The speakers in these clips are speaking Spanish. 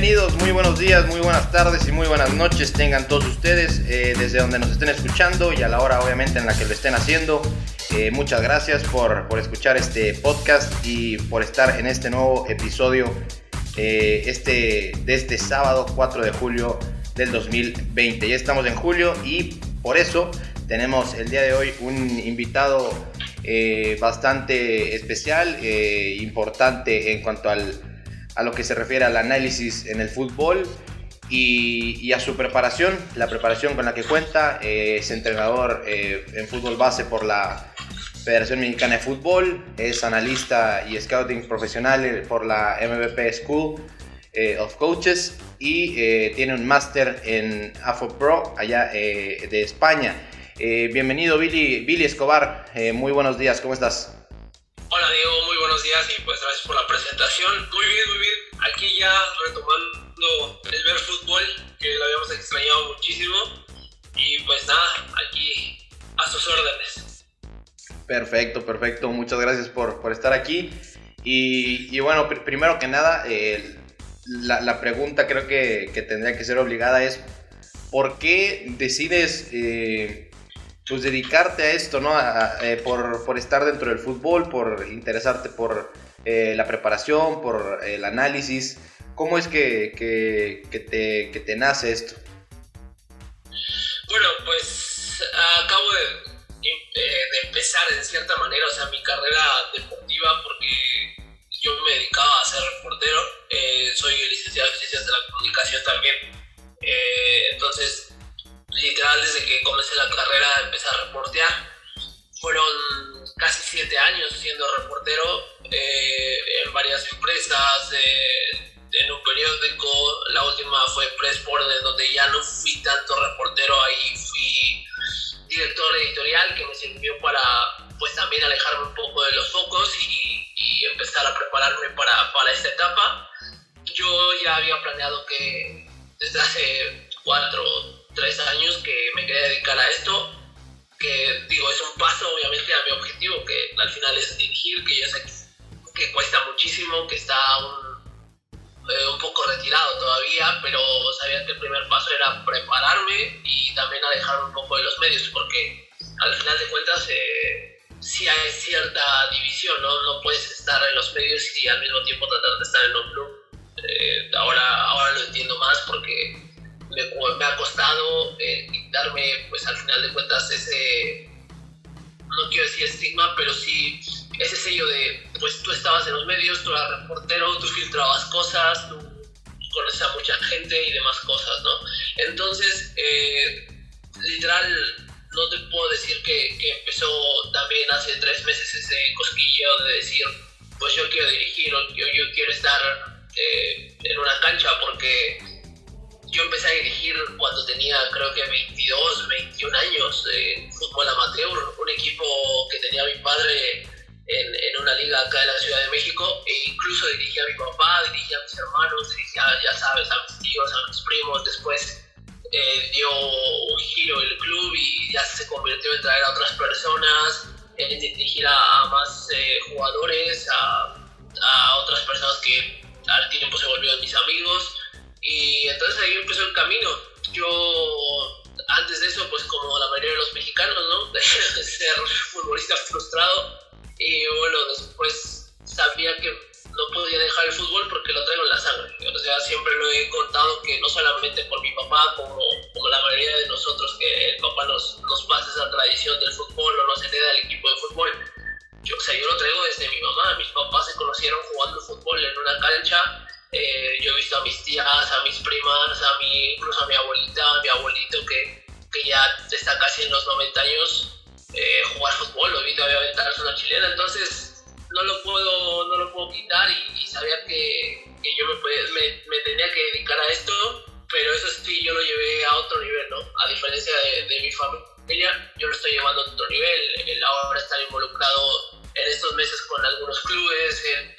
bienvenidos, muy buenos días, muy buenas tardes y muy buenas noches tengan todos ustedes eh, desde donde nos estén escuchando y a la hora obviamente en la que lo estén haciendo. Eh, muchas gracias por, por, escuchar este podcast y por estar en este nuevo episodio eh, este, de este sábado 4 de julio del 2020. Ya estamos en julio y por eso tenemos el día de hoy un invitado bastante especial, importante en cuanto al a lo que se refiere al análisis en el fútbol y, a su preparación, la preparación con la que cuenta. Eh, es entrenador eh, en fútbol base por la Federación Mexicana de Fútbol, es analista y scouting profesional por la MVP School eh, of Coaches y tiene un máster en AFOPRO allá de España. bienvenido Billy, Billy Escobar, muy buenos días, ¿cómo estás? Hola Diego, muy buenos días y pues gracias por la presentación. Muy bien, muy bien. Aquí ya retomando el ver fútbol, que lo habíamos extrañado muchísimo. Y pues nada, aquí a sus órdenes. Perfecto, perfecto. Muchas gracias por, por estar aquí. Y, y bueno, primero que nada, la, la, pregunta creo que, que, tendría que ser obligada es, ¿por qué decides... Eh, pues dedicarte a esto, ¿no? Eh, por, por, estar dentro del fútbol, por interesarte por eh, la preparación, por el análisis. ¿Cómo es que, que, te, que te nace esto? Bueno, pues acabo de, de, empezar en cierta manera, o sea, mi carrera deportiva, porque yo me dedicaba a ser reportero, eh, soy licenciado en Ciencias de la Comunicación también. En un periódico. La última fue Pressport, donde ya no fui tanto reportero, ahí jugadores, a, a otras personas que al tiempo se volvieron mis amigos y entonces ahí empezó el camino. Yo, antes de eso, pues como la mayoría de los mexicanos, ¿no? De ser futbolista frustrado. Y bueno, después sabía que no podía dejar el fútbol porque lo traigo en la sangre. O sea, siempre lo he contado que no solamente por mi papá, como, como la mayoría de nosotros, que el papá nos, nos pasa esa tradición del fútbol o nos hereda el equipo de fútbol. Yo, o sea, yo lo traigo desde mi mamá. Mis papás se conocieron jugando fútbol en una cancha eh, yo he visto a mis tías, a mis primas, a mi, incluso a mi abuelita, a mi abuelito que, que ya está casi en los 90 años eh, jugar fútbol, lo he visto aventarse una chilena, entonces no lo puedo, no lo puedo quitar y, sabía que, que yo me, me, me, tenía que dedicar a esto, pero eso sí, yo lo llevé a otro nivel, ¿no? A diferencia de, de mi familia, yo lo estoy llevando a otro nivel, el ahora estar involucrado en estos meses con algunos clubes, el,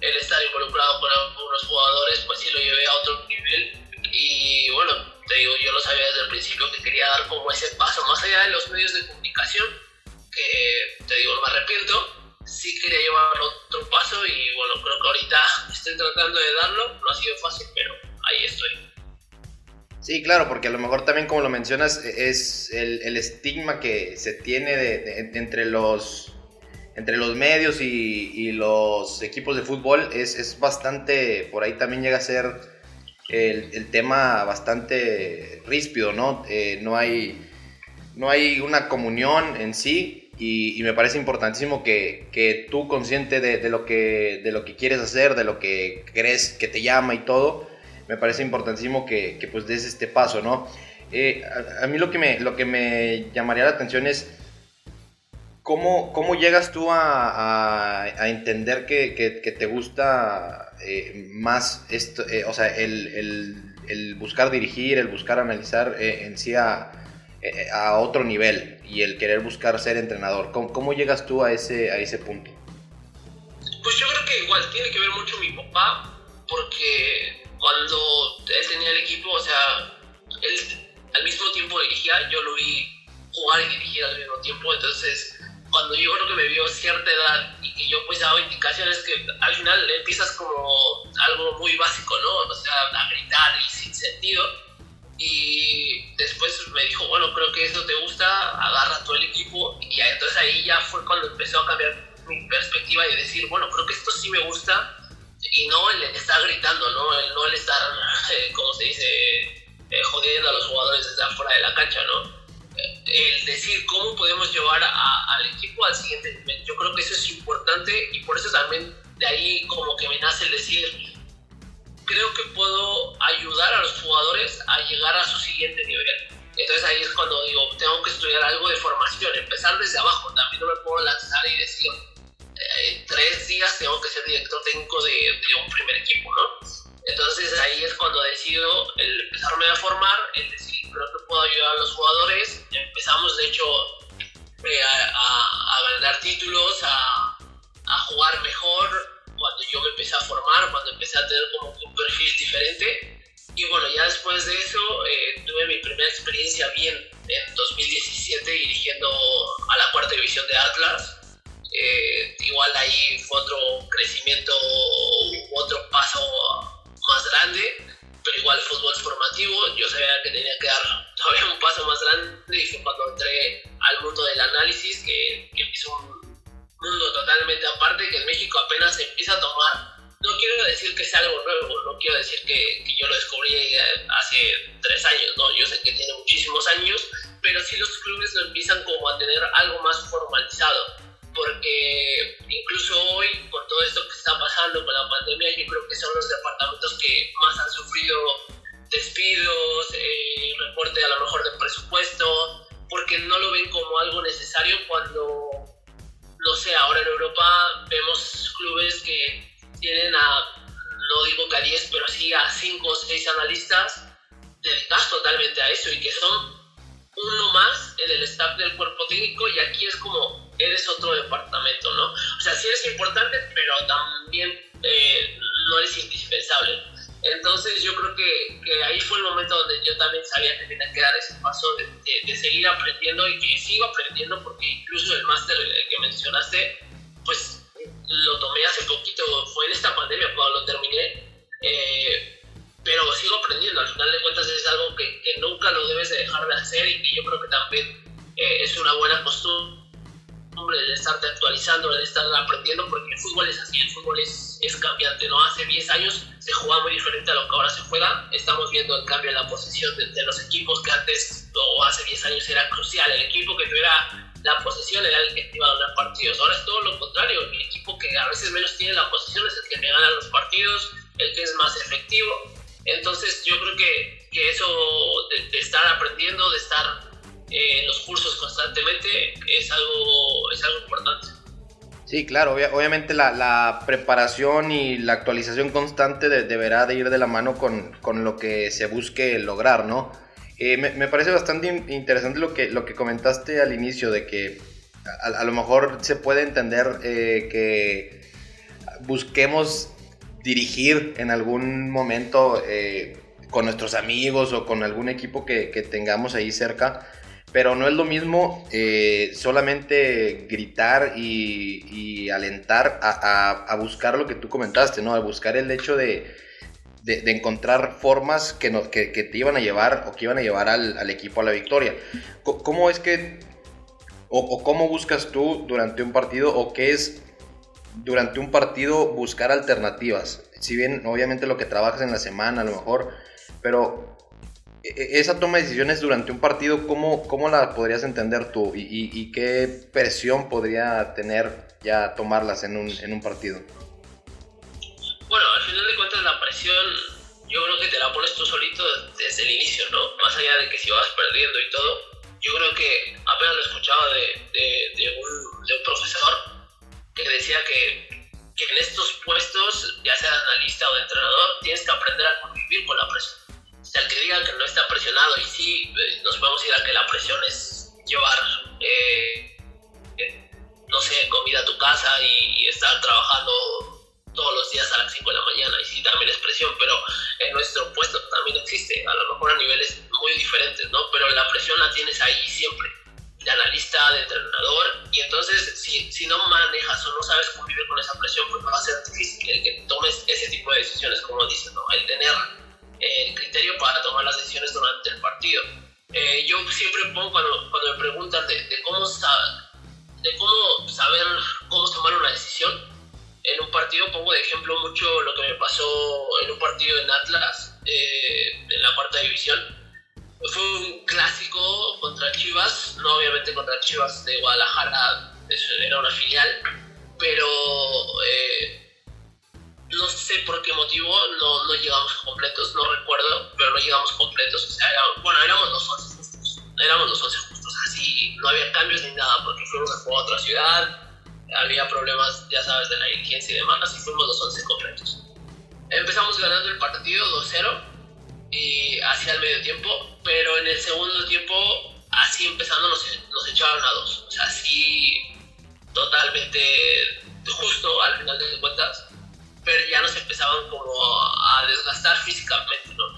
el estar involucrado con algunos jugadores, pues sí lo llevé a otro nivel. Y bueno, te digo, yo lo sabía desde el principio que quería dar como ese paso, más allá de los medios de comunicación, que te digo, no me arrepiento, sí quería llevar otro paso y bueno, creo que ahorita estoy tratando de darlo, no ha sido fácil, pero Sí, claro, porque a lo mejor también como lo mencionas es el, estigma que se tiene de, entre los entre los medios y, los equipos de fútbol es, bastante, por ahí también llega a ser el, tema bastante ríspido, ¿no? Eh, no, hay, no hay una comunión en sí y, me parece importantísimo que, tú consciente de, lo que, de lo que quieres hacer, de lo que crees que te llama y todo, me parece importantísimo que, pues des este paso, ¿no? Eh, a, mí lo que, me, lo que me llamaría la atención es ¿Cómo, ¿Cómo, llegas tú a, a, entender que, que, te gusta eh, más esto, eh, o sea, el, el, el, buscar dirigir, el buscar analizar en sí a, a, otro nivel y el querer buscar ser entrenador? ¿Cómo, ¿Cómo, llegas tú a ese, a ese punto? Pues yo creo que igual tiene que ver mucho mi papá, porque cuando él tenía el equipo, o sea, él al mismo tiempo dirigía, yo lo vi jugar y dirigir al mismo tiempo, entonces cuando yo creo que me vio cierta edad y que yo pues daba indicaciones que al final empiezas como algo muy básico, ¿no? O sea, a gritar y sin sentido. Y después me dijo, bueno, creo que eso te gusta, agarra todo el equipo. Y entonces ahí ya fue cuando empezó a cambiar mi perspectiva y decir, bueno, creo que esto sí me gusta. Y no el estar gritando, ¿no? El, no el estar, eh, como se dice, eh, jodiendo a los jugadores desde afuera de la cancha, ¿no? el decir cómo podemos llevar al equipo al siguiente nivel. Yo creo que eso es importante y por eso también de ahí como que me nace el decir, creo que puedo ayudar a los jugadores a llegar a su siguiente nivel. Entonces ahí es cuando digo, tengo que estudiar algo de formación, empezar desde abajo, también no me puedo lanzar y decir, eh, en tres días tengo que ser director técnico de, de un primer equipo, ¿no? Entonces ahí es cuando decido el empezarme a formar, el decir, creo que puedo ayudar a los jugadores. Empezamos, de hecho, eh, a, ganar títulos, a, a, jugar mejor cuando yo me empecé a formar, cuando empecé a tener como un perfil diferente. Y bueno, ya después de eso eh, tuve mi primera experiencia bien en 2017 dirigiendo a la cuarta división de Atlas. Igual ahí fue otro crecimiento, constantemente es algo, es algo importante. Sí, claro, obviamente la, preparación y la actualización constante deberá de ir de la mano con, con, lo que se busque lograr, ¿no? Eh, me, me, parece bastante interesante lo que, lo que comentaste al inicio, de que a, lo mejor se puede entender eh, que busquemos dirigir en algún momento eh, con nuestros amigos o con algún equipo que, que tengamos ahí cerca, pero no es lo mismo eh, solamente gritar y, alentar a, buscar lo que tú comentaste, ¿no? A buscar el hecho de, de, encontrar formas que, no, que, que, te iban a llevar o que iban a llevar al, al equipo a la victoria. ¿Cómo es que, o, o, cómo buscas tú durante un partido, o qué es durante un partido buscar alternativas? Si bien obviamente lo que trabajas en la semana a lo mejor, pero esa toma de decisiones durante un partido, ¿cómo, cómo la podrías entender tú? ¿Y, y, qué presión podría tener ya tomarlas en un, en un partido? Bueno, al final de cuentas la presión yo creo que te la pones tú solito desde el inicio, ¿no? Más allá de que si vas perdiendo y todo, yo creo que apenas lo escuchaba de, de, un, de un, profesor que decía que, que, en estos puestos, ya sea de analista o de entrenador, tienes que aprender a convivir con la presión. Sea, el que diga que no está presionado y sí, eh, nos a ir a que la presión es llevar, eh, eh, no sé, comida a tu casa y, estar trabajando todos los días a las 5 de la mañana. Y sí también es presión, pero en nuestro puesto también existe, a lo mejor a niveles muy diferentes, ¿no? Pero la presión la tienes ahí siempre, de analista, de entrenador, y entonces si, si no manejas o no sabes convivir con esa presión, pues va a ser difícil el que tomes ese tipo de decisiones, como dices, yo siempre pongo cuando, cuando me preguntan de, de cómo, de cómo saber cómo tomar una decisión, en un partido, pongo de ejemplo mucho lo que me pasó en un partido en Atlas, eh, en la cuarta división. Fue un clásico contra Chivas, no obviamente contra Chivas de Guadalajara, era una filial, pero eh, no sé por qué motivo no, no, llegamos completos, no recuerdo, pero no llegamos completos. O sea, bueno, éramos los 11 justos, éramos los 11 justos, así no había cambios ni nada, porque fuimos a jugar a otra ciudad había problemas, ya sabes, de la dirigencia y demás, y fuimos los 11 completos. Empezamos ganando el partido 2-0 y hacia el medio tiempo, pero en el segundo tiempo, así empezando, nos, nos echaron a dos. O sea, así totalmente justo al final de cuentas, pero ya nos empezaban como a desgastar físicamente, ¿no?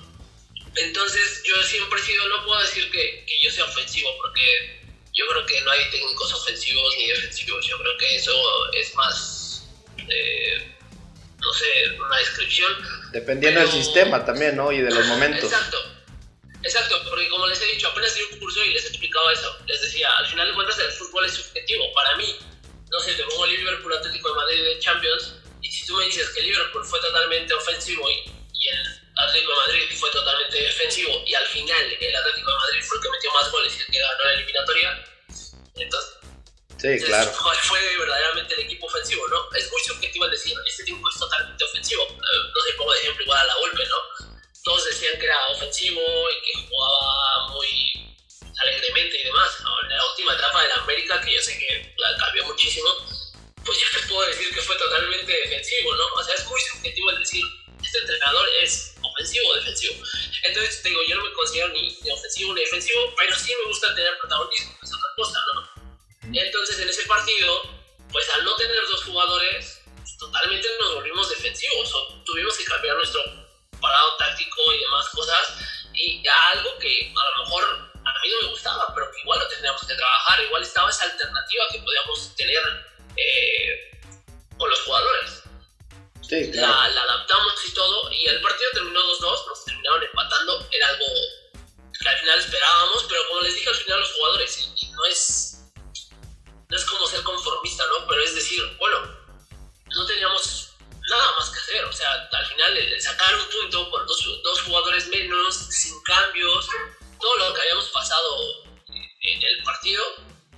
Entonces yo siempre he sido, no puedo decir que, que yo sea ofensivo, porque yo creo que no hay técnicos ofensivos ni defensivos. Yo creo que eso es más, eh, no sé, una descripción. Dependiendo del sistema también, ¿no? Y de los momentos. Exacto. Exacto, porque como les he dicho, apenas di un curso y les explicaba eso. Les decía, al final de cuentas el fútbol es subjetivo. Para mí, no sé, te pongo Liverpool Atlético de Madrid de Champions y si tú me dices que Liverpool fue totalmente ofensivo y, y el Atlético de Madrid fue totalmente defensivo y al final el Atlético de Madrid fue el que metió más goles y el que ganó la eliminatoria. Entonces, sí, claro. fue verdaderamente el equipo ofensivo, ¿no? Es muy subjetivo el decir, este equipo es totalmente ofensivo. Eh, no sé, pongo de ejemplo igual a la golpe, ¿no? Todos decían que era ofensivo y que jugaba muy alegremente y demás. En la última etapa de la América, que yo sé que cambió muchísimo, pues yo te puedo decir que fue totalmente defensivo, ¿no? O sea, es muy subjetivo el decir, este entrenador es ofensivo o defensivo. Entonces, digo, yo no me considero ni, ni, ofensivo ni defensivo, pero sí me gusta tener protagonismo, es otra cosa, ¿no? Entonces, en ese partido, pues al no tener dos jugadores, pues, totalmente nos volvimos defensivos, o tuvimos que cambiar nuestro parado táctico y demás cosas, y algo que a lo mejor a mí no me gustaba, pero que igual lo tendríamos que trabajar, igual estaba esa alternativa que podíamos tener eh, con los jugadores la, adaptamos y todo, y el partido terminó 2-2, nos terminaron empatando, era algo que al final esperábamos, pero como les dije al final a los jugadores, no es, no es como ser conformista, ¿no? Pero es decir, bueno, no teníamos nada más que hacer, o sea, al final el sacar un punto con dos, dos jugadores menos, sin cambios, todo lo que habíamos pasado en el partido,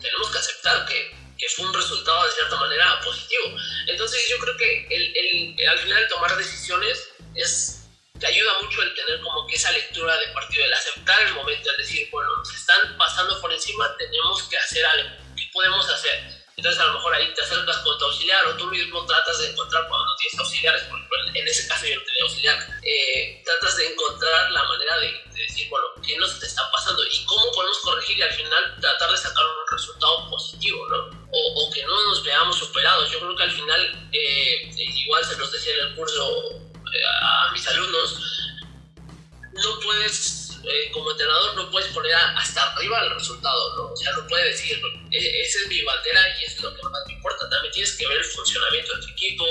tenemos que aceptar que que fue un resultado de cierta manera positivo. Entonces yo creo que el, el, al final tomar decisiones es, te ayuda mucho el tener como que esa lectura de partido, el aceptar el momento, el decir, bueno, nos están pasando por encima, tenemos que hacer algo, ¿qué podemos hacer? Entonces a lo mejor ahí te acercas con tu auxiliar o tú mismo tratas de encontrar cuando no tienes auxiliares, por ejemplo, en ese caso yo no tenía auxiliar, eh, tratas de encontrar la manera de, de, decir, bueno, ¿qué nos está pasando? Y cómo podemos corregir y al final tratar de sacar un resultado positivo, ¿no? O, o que no nos veamos superados. Yo creo que al final, eh, igual se los decía en el curso eh, a mis alumnos, no puedes eh, como entrenador no puedes poner hasta arriba el resultado, ¿no? O sea, no puedes decir, esa es mi bandera y es lo que más te importa. También tienes que ver el funcionamiento de tu equipo,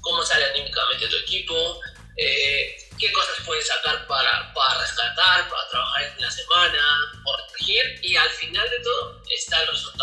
cómo sale anímicamente tu equipo. Eh, qué cosas pueden sacar para, para rescatar, para trabajar en la semana, corregir y al final de todo está el resultado.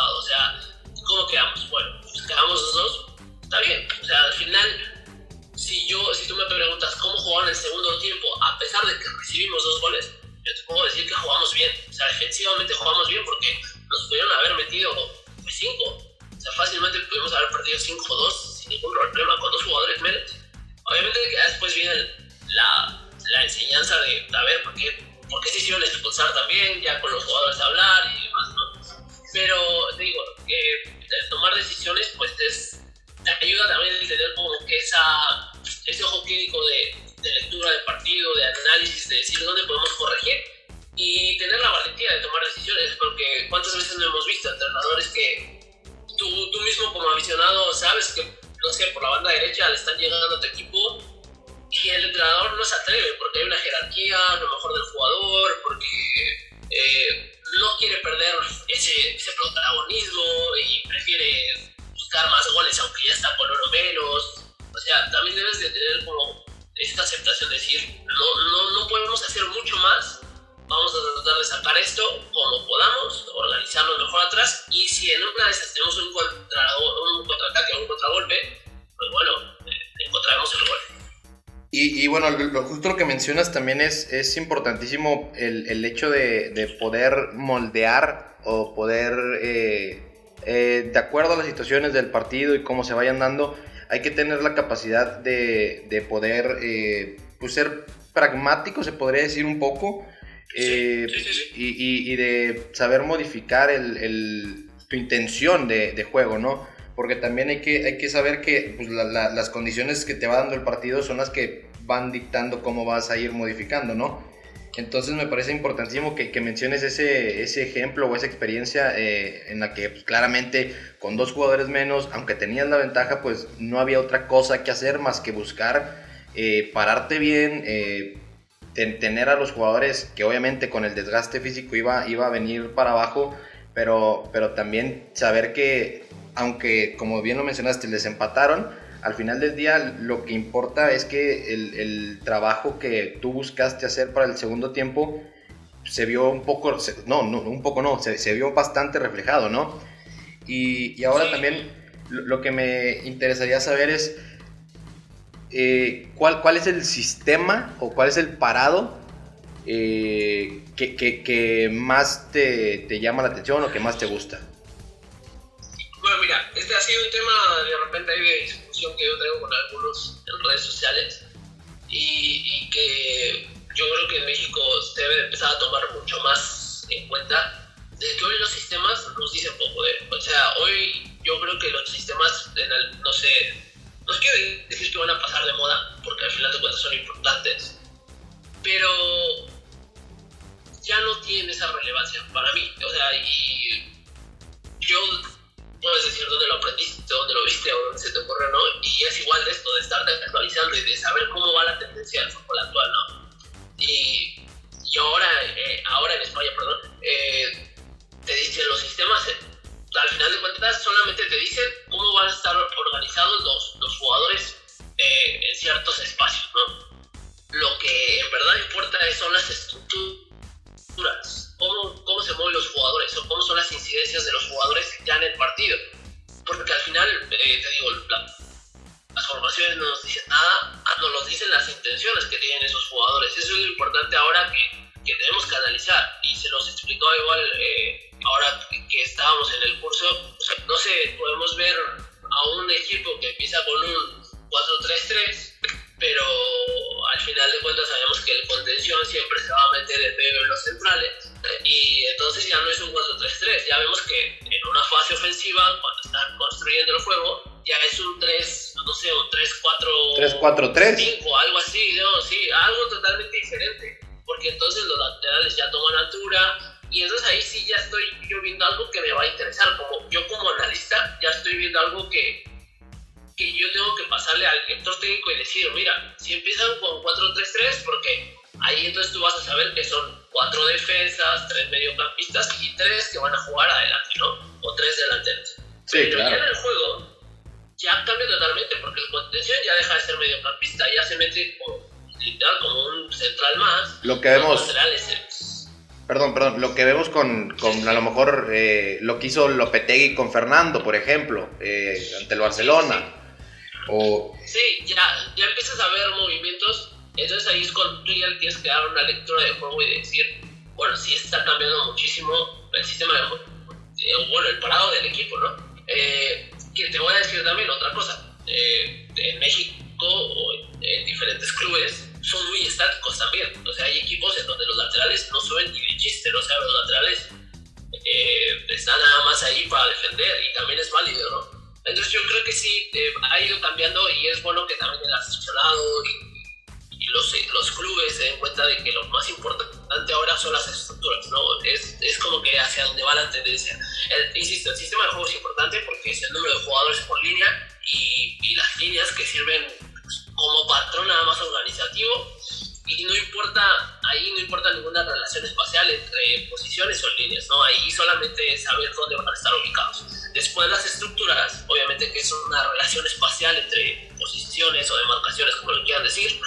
Mencionas también es, es importantísimo el, el hecho de, de, poder moldear o poder, eh, eh, de acuerdo a las situaciones del partido y cómo se vayan dando, hay que tener la capacidad de, de poder pues ser pragmático, se podría decir un poco, eh, y, y, de saber modificar el, el, tu intención de, de, juego, ¿no? Porque también hay que, hay que saber que pues, la, la, las condiciones que te va dando el partido son las que van dictando cómo vas a ir modificando, ¿no? Entonces me parece importantísimo que, menciones ese, ese, ejemplo o esa experiencia eh, en la que pues, claramente con dos jugadores menos, aunque tenías la ventaja, pues no había otra cosa que hacer más que buscar eh, pararte bien, eh, tener a los jugadores que obviamente con el desgaste físico iba, iba a venir para abajo, pero, pero también saber que, aunque como bien lo mencionaste, les empataron, al final del día lo que importa es que el, el trabajo que tú buscaste hacer para el segundo tiempo se vio un poco, no, no un poco no, se, se vio bastante reflejado, ¿no? Y, y ahora también lo que me interesaría saber es, eh, ¿cuál, ¿cuál es el sistema o cuál es el parado eh, que, que, que, más te, te, llama la atención o que más te gusta? Bueno, mira, este ha sido un tema de repente de discusión que yo traigo con algunos en redes sociales y, y que yo creo que en México se debe de empezar a tomar mucho más en cuenta de que hoy los sistemas nos dicen poco de, o sea, hoy yo creo que los sistemas, en el, no sé, no quiero decir que van a pasar de moda, porque al final de cuentas son importantes, pero ya no tienen esa relevancia para mí. O sea, y yo, puedes decir dónde lo aprendiste, dónde lo viste o dónde se te ocurre, ¿no? Y es igual de esto, de estar actualizando y de saber cómo va la tendencia del fútbol actual, ¿no? Y, y ahora, eh, ahora en España, perdón, eh, te dicen los sistemas al final de cuentas solamente te dicen cómo van a estar organizados los, los jugadores eh, en ciertos espacios, ¿no? Lo que en verdad importa son las estructuras, 3-4... 3-4-3. Con, a lo mejor eh, lo que hizo Lopetegui con Fernando, por ejemplo, eh, ante el Barcelona. O... y es bueno que también el aficionado y, los, los, clubes se den cuenta de que lo más importante ahora son las estructuras, ¿no? Es, es como que hacia donde va la tendencia. insisto, el sistema de juego es importante porque es el número de jugadores por línea y, y las líneas que sirven como patrón nada más organizativo y no importa, ahí no importa ninguna relación espacial entre posiciones o líneas, ¿no? Ahí solamente es saber dónde van a estar ubicados. Después las estructuras, obviamente que es una relación espacial entre posiciones o demarcaciones, como lo quieran decir,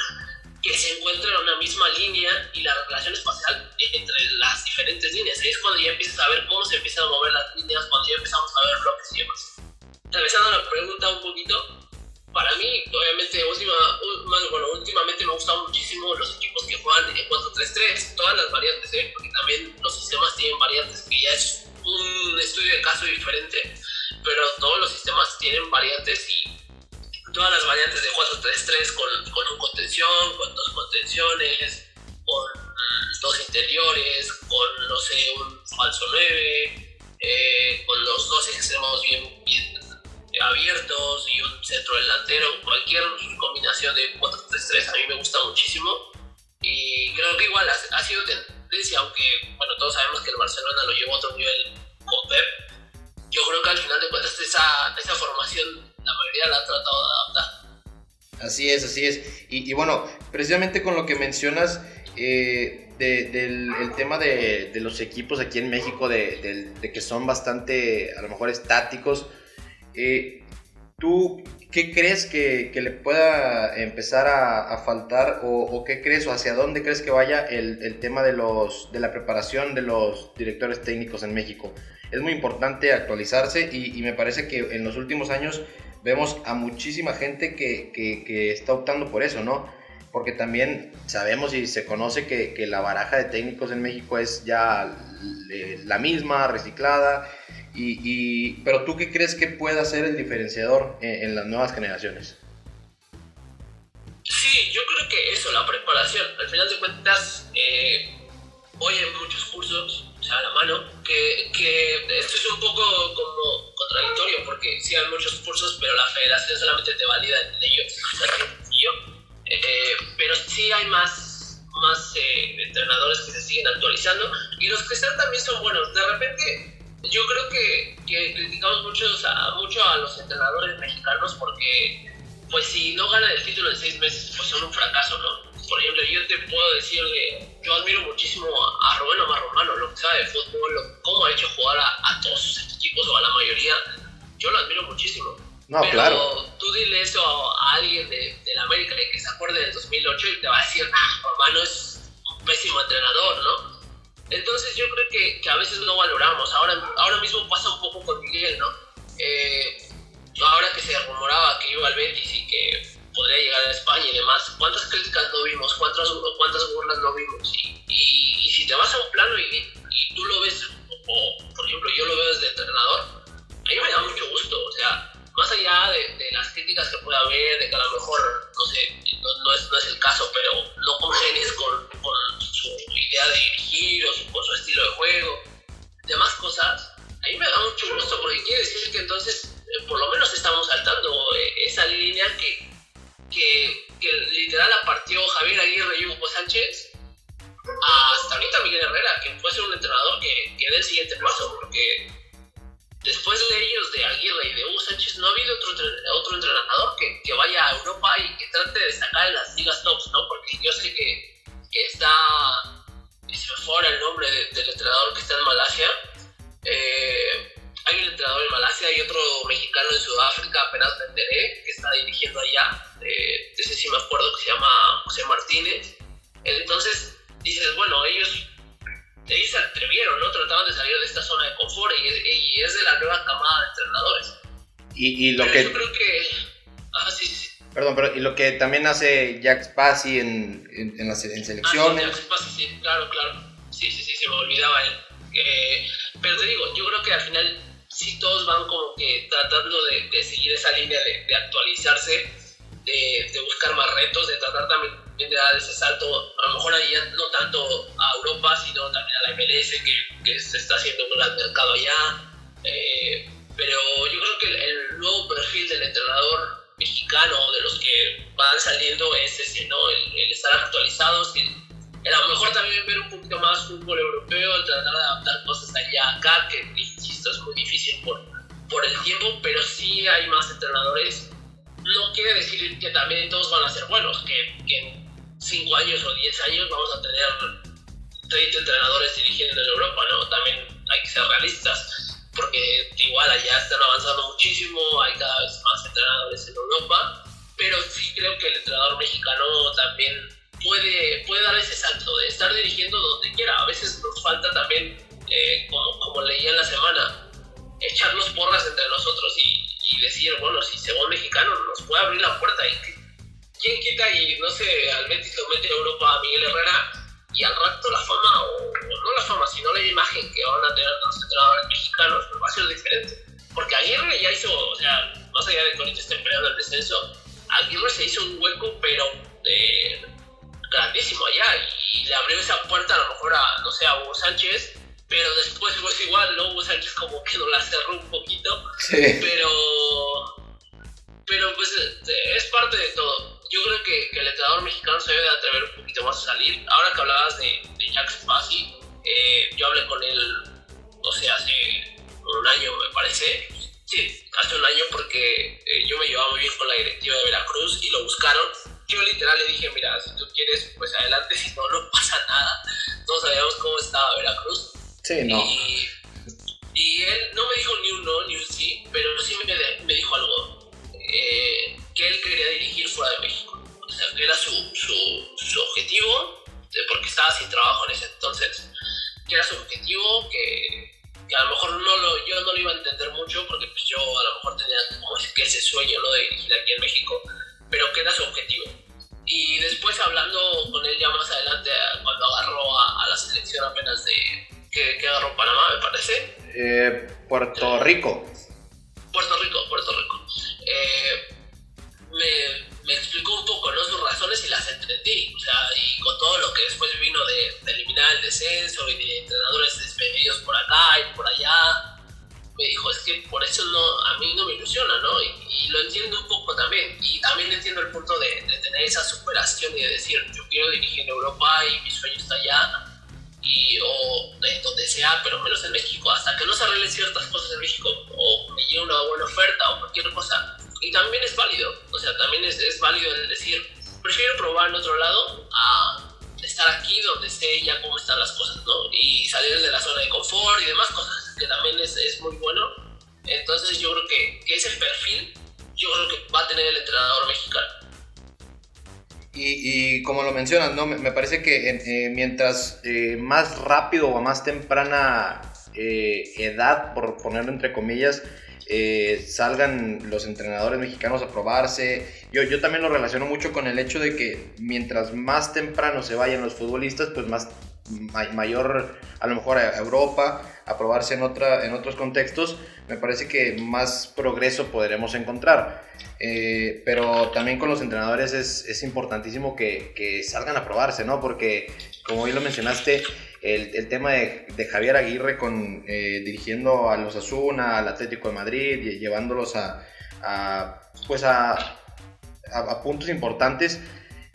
que se encuentran en una misma línea y la relación espacial entre las diferentes líneas. Ahí es cuando ya empiezas a ver cómo se empiezan a mover las líneas, cuando ya empezamos a ver bloques y demás. Regresando la pregunta un poquito, para mí, obviamente, última, bueno, últimamente me han gustado muchísimo los equipos que juegan en 4-3-3, todas las variantes, ¿eh? porque también los sistemas tienen variantes, que ya es un estudio de caso diferente, pero todos los sistemas tienen variantes y todas las variantes de 4-3-3 con, con un contención, con dos contenciones, con dos interiores, con, no sé, un falso 9, eh, con los dos extremos bien, bien abiertos y un centro delantero, cualquier combinación de 4-3-3 a mí me gusta muchísimo. Y creo que igual ha, sido tendencia, aunque bueno, todos sabemos que el Barcelona lo llevó a otro nivel con Pep, yo creo que al final de cuentas esa, esa formación la mayoría la ha tratado de adaptar. Así es, así es. Y, y bueno, precisamente con lo que mencionas eh, del el tema de, de, los equipos aquí en México, de, de, que son bastante, a lo mejor, estáticos, eh, ¿Tú qué crees que, le pueda empezar a, faltar o, qué crees o hacia dónde crees que vaya el, tema de, los, de la preparación de los directores técnicos en México? Es muy importante actualizarse y, me parece que en los últimos años vemos a muchísima gente que, está optando por eso, ¿no? Porque también sabemos y se conoce que, que la baraja de técnicos en México es ya la misma, reciclada y, pero tú qué crees que pueda ser el diferenciador en, las nuevas generaciones? Sí, yo creo que eso, la preparación. Al final de cuentas, eh, hoy hay muchos cursos, o sea, a la mano, que, que, esto es un poco como contradictorio, porque sí hay muchos cursos, pero la federación solamente te valida en ellos. Eh, pero sí hay más, más eh, entrenadores que se siguen actualizando y los que están también son buenos. De repente yo creo que, que criticamos mucho a, mucho a los entrenadores mexicanos porque, pues, si no ganan el título en seis meses, pues son un fracaso, ¿no? Por ejemplo, yo te puedo decir que yo admiro muchísimo a, Rubén Omar Romano, lo que sabe de fútbol, cómo ha hecho jugar a, todos sus equipos o a la mayoría. Yo lo admiro muchísimo. No, Pero claro. tú dile eso a, alguien de, de la América que se acuerde del 2008 y te va a decir, ah, Romano es un pésimo entrenador, ¿no? Entonces yo creo que, que, a veces no valoramos. Ahora, ahora mismo pasa un poco con Miguel, ¿no? Eh, ahora que se rumoraba que iba al Betis y que podría llegar a España y demás, ¿cuántas críticas no vimos? ¿Cuántas, cuántas burlas no vimos? Y, y, si te vas a un plano y, y, tú lo ves, o por ejemplo yo lo veo desde entrenador, a mí me da mucho gusto. O sea, más allá de, de las críticas que pueda haber, de que a lo mejor, no sé, no, no, es, no es el caso, pero no congenies con, con su idea de dirigir o su, con su estilo de juego, demás cosas, a mí me da mucho gusto porque quiere decir que entonces eh, por lo menos estamos saltando eh, esa línea que, que, que, literal la partió Javier Aguirre y Hugo Sánchez hasta ahorita Miguel Herrera, que puede ser un entrenador que, que dé el siguiente paso, porque después de ellos, de Aguirre y de Hugo Sánchez, no ha habido otro, otro entrenador que, que, vaya a Europa y que trate de destacar en las ligas tops, ¿no? Porque yo sé que, que está se me fuera el nombre del entrenador que está en Malasia, eh, hay un entrenador en Malasia y otro mexicano en Sudáfrica, apenas me enteré, que está dirigiendo allá. Eh, ese sí me acuerdo que se llama José Martínez. Entonces dices, bueno, ellos, ellos se atrevieron, ¿no? Trataban de salir de esta zona de confort y, es de la nueva camada de entrenadores. Y, y lo que... Yo creo que... Ah, sí, sí. Perdón, pero y lo que también hace Jack Spassi en, en, en las en selecciones. Ah, sí, Jack Spassi, sí, claro, claro. Sí, sí, sí, se me olvidaba él. Eh, pero te digo, yo creo que al final, si todos van como que tratando de, de seguir esa línea de, de actualizarse, de, de, buscar más retos, de tratar también de dar ese salto, a lo mejor ahí no tanto a Europa, sino también a la MLS, que, que se está haciendo un gran mercado allá. Eh, pero yo creo que el, el nuevo perfil del entrenador mexicano, de los que van saliendo, es ese, ¿no? El, estar actualizados, el, a lo mejor también ver un poquito más fútbol europeo, el tratar de adaptar cosas allá acá, que insisto, es muy difícil por, por el tiempo, pero sí hay más entrenadores. No quiere decir que también todos van a ser buenos, que, que 5 años o 10 años vamos a tener 30 entrenadores dirigiendo en Europa, ¿no? También hay que ser realistas porque igual allá están avanzando muchísimo, hay cada vez más entrenadores en Europa, pero sí creo que el entrenador mexicano también puede, puede dar ese salto de estar dirigiendo donde quiera. A veces nos falta también, eh, como, como leí en la semana, echarnos porras entre nosotros y, y, decir, bueno, si se va un mexicano nos puede abrir la puerta. Y ¿Quién quita y no sé, al Betis lo mete a Europa a Miguel Herrera? y al rato la fama, o no la fama, sino la imagen que van a tener los entrenadores mexicanos pues, va a ser diferente. Porque Aguirre ya hizo, o sea, más allá de que estén peleando el descenso, Aguirre se hizo un hueco, pero eh, grandísimo allá, y le abrió esa puerta a lo mejor a, no sé, a Hugo Sánchez, pero después pues igual, ¿no? Hugo Sánchez como que no la cerró un poquito, pero, pero pues eh, es parte de todo yo creo que, que, el entrenador mexicano se debe de atrever un poquito más a salir. Ahora que hablabas de, de Jack Spassi, eh, yo hablé con él, no sé, hace un año me parece. Sí, hace un año porque eh, yo me llevaba muy bien con la directiva de Veracruz y lo buscaron. Yo literal le dije, mira, si tú quieres, pues adelante, si no, no pasa nada. Todos sabíamos cómo estaba Veracruz. Sí, no. Y, y él no me dijo ni un no ni un sí, pero sí me, me dijo algo. Eh, que él quería dirigir fuera de México. O sea, que era su, su, su objetivo, porque estaba sin trabajo en ese entonces, que era su objetivo, que, que, a lo mejor no lo, yo no lo iba a entender mucho, porque pues yo a lo mejor tenía como que ese sueño ¿no? de dirigir aquí en México, pero que era su objetivo. Y después hablando con él ya más adelante, cuando agarró a, a la selección apenas de... que, que agarró Panamá, me parece. Eh, Puerto Rico. Puerto Rico, Puerto Rico. Eh, me, me, explicó un poco ¿no? sus razones y las entendí. O sea, y con todo lo que después vino de, de, eliminar el descenso y de entrenadores despedidos por acá y por allá, me dijo, es que por eso no, a mí no me ilusiona, ¿no? Y, y lo entiendo un poco también. Y también entiendo el punto de, de, tener esa superación y de decir, yo quiero dirigir en Europa y mi sueño está allá. Y, o de donde sea, pero menos en México, hasta que no se arreglen ciertas cosas en México, o me llegue una buena oferta o cualquier cosa, y también es válido, o sea, también es, es válido el decir, prefiero probar en otro lado a estar aquí donde sé ya cómo están las cosas, ¿no? Y salir de la zona de confort y demás cosas, que también es, es muy bueno. Entonces yo creo que, ese perfil, yo creo que va a tener el entrenador mexicano. Y, y como lo mencionas, ¿no? Me, parece que eh, mientras eh, más rápido o más temprana eh, edad, por ponerlo entre comillas, eh, salgan los entrenadores mexicanos a probarse. Yo, yo también lo relaciono mucho con el hecho de que mientras más temprano se vayan los futbolistas, pues más mayor a lo mejor a Europa, a probarse en, otra, en otros contextos, me parece que más progreso podremos encontrar. Eh, pero también con los entrenadores es, es importantísimo que, que, salgan a probarse, ¿no? Porque, como bien lo mencionaste, el, el tema de, de, Javier Aguirre con, eh, dirigiendo a los Asuna, al Atlético de Madrid, y llevándolos a, a pues a, a, a, puntos importantes.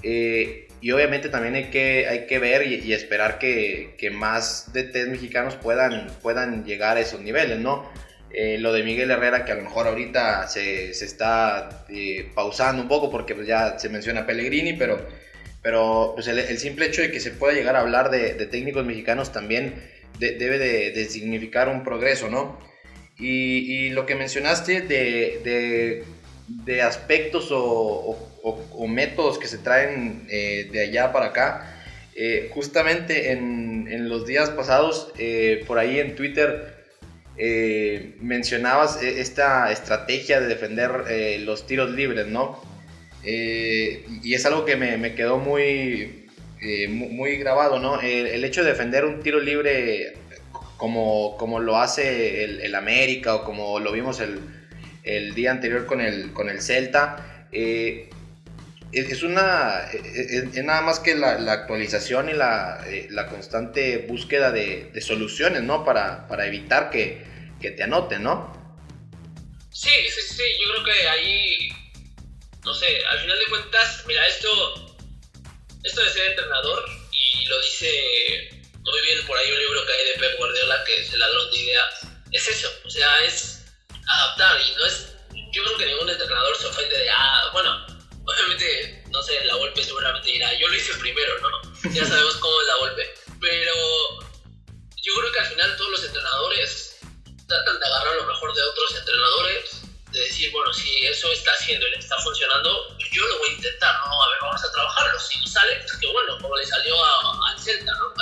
Eh, y obviamente también hay que, hay que ver y, y esperar que, que, más DTs mexicanos puedan, puedan llegar a esos niveles, ¿no? Eh, lo de Miguel Herrera, que a lo mejor ahorita se, se está eh, pausando un poco porque pues, ya se menciona Pellegrini, pero pero pues el, el, simple hecho de que se pueda llegar a hablar de, de técnicos mexicanos también de, debe de, de, significar un progreso, ¿no? Y, lo que mencionaste de, de, aspectos o, o, métodos que se traen eh, de allá para acá, eh, justamente en, en, los días pasados, eh, por ahí en Twitter, mencionabas esta estrategia de defender los tiros libres, ¿no? Y es algo que me, quedó muy, muy grabado, ¿no? el, hecho de defender un tiro libre como, como lo hace el, América o como lo vimos el, el, día anterior con el, con el Celta. Eh, es, una, es, nada más que la, la actualización y la, eh, la, constante búsqueda de, de soluciones, ¿no? Para, para evitar que, que, te anoten, ¿no? Sí, sí, sí, yo creo que ahí, no sé, al final de cuentas, mira, esto, esto de ser entrenador, y lo dice muy bien por ahí un libro que hay de Pep Guardiola que es El ladrón de ideas, es eso, o sea, es adaptar y no es, yo creo que ningún entrenador se ofende de, ah, bueno, obviamente, no sé, la golpe seguramente dirá, yo lo hice primero, ¿no? Ya sabemos cómo es la golpe, pero yo creo que al final todos los entrenadores tratan de agarrar lo mejor de otros entrenadores, de decir, bueno, si eso está haciendo y le está funcionando, yo lo voy a intentar, ¿no? A ver, vamos a trabajarlo, si no sale, pues que bueno, como le salió al Celta, ¿no?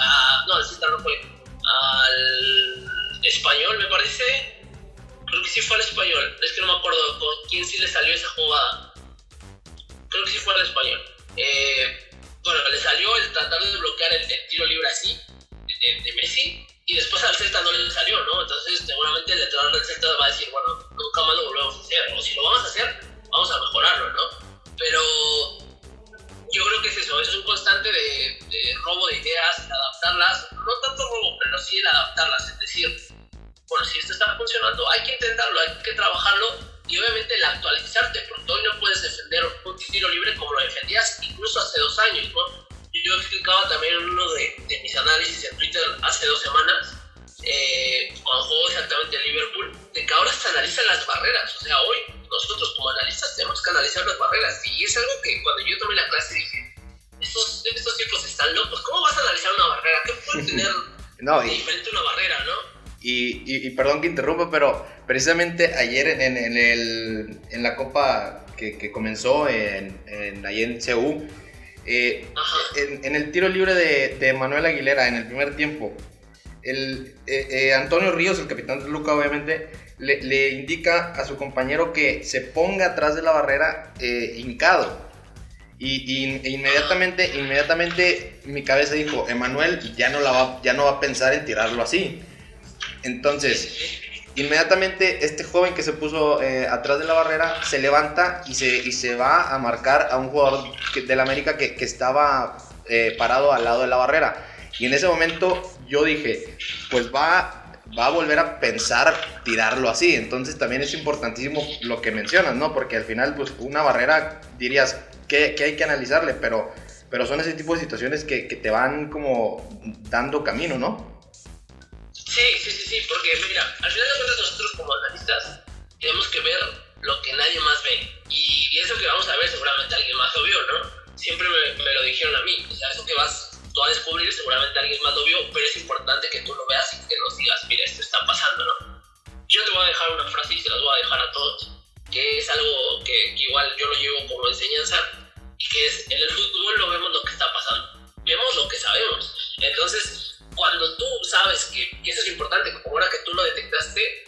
no, al Celta no fue, al español me parece, creo que sí fue al español, es que no me acuerdo con quién sí le salió esa jugada, creo que sí fue al español. Eh, bueno, le salió el tratar de bloquear el, tiro libre así, de, Messi, y después al Celta no le salió, ¿no? Entonces seguramente el entrenador del Celta va a decir, bueno, nunca más lo volvemos a hacer, o si lo vamos a hacer, vamos a mejorarlo, ¿no? Pero yo creo que es eso, es un constante de, robo de ideas, adaptarlas, no tanto robo, pero sí el adaptarlas, es decir, bueno, si esto está funcionando, hay que intentarlo, hay que trabajarlo y obviamente el actualizarte, porque hoy no puedes defender un tiro libre como lo defendías incluso hace dos años, ¿no? Yo explicaba también en uno de, mis análisis en Twitter hace dos semanas, eh, cuando jugó exactamente el Liverpool, de que ahora se analizan las barreras, o sea, hoy nosotros como analistas tenemos que analizar las barreras y es algo que cuando yo tomé la clase dije, estos, estos tipos están locos, ¿cómo vas a analizar una barrera? ¿Qué puede tener no, diferente una barrera, no? Y, y, perdón que interrumpa, pero precisamente ayer en, en, el, en la copa que, que comenzó en, en, ahí en CEU, eh, en, el tiro libre de, de, Manuel Aguilera en el primer tiempo, el, eh, eh, Antonio Ríos, el capitán de Luca, obviamente, le, indica a su compañero que se ponga atrás de la barrera hincado. Y, inmediatamente, inmediatamente mi cabeza dijo, Emanuel ya no, va, ya no va a pensar en tirarlo así. Entonces, inmediatamente este joven que se puso eh, atrás de la barrera se levanta y se, y se va a marcar a un jugador del América que, que estaba eh, parado al lado de la barrera. Y en ese momento yo dije, pues va, va a volver a pensar tirarlo así. Entonces también es importantísimo lo que mencionas, ¿no? Porque al final, pues una barrera dirías, que, hay que analizarle, pero, pero son ese tipo de situaciones que, que, te van como dando camino, ¿no? Sí, sí, sí, sí, porque mira, al final de cuentas nosotros como analistas tenemos que ver lo que nadie más ve. Y, eso que vamos a ver seguramente alguien más lo vio, ¿no? Siempre me, me, lo dijeron a mí, o sea, eso que vas tú a descubrir seguramente alguien más lo vio, pero es importante que tú lo veas y que nos digas, mira, esto está pasando, ¿no? Yo te voy a dejar una frase y se las voy a dejar a todos, que es algo que igual yo lo llevo como enseñanza y que es en el fútbol lo vemos lo que está pasando, vemos lo que sabemos. Entonces, cuando tú sabes que, eso es importante, como ahora que tú lo detectaste,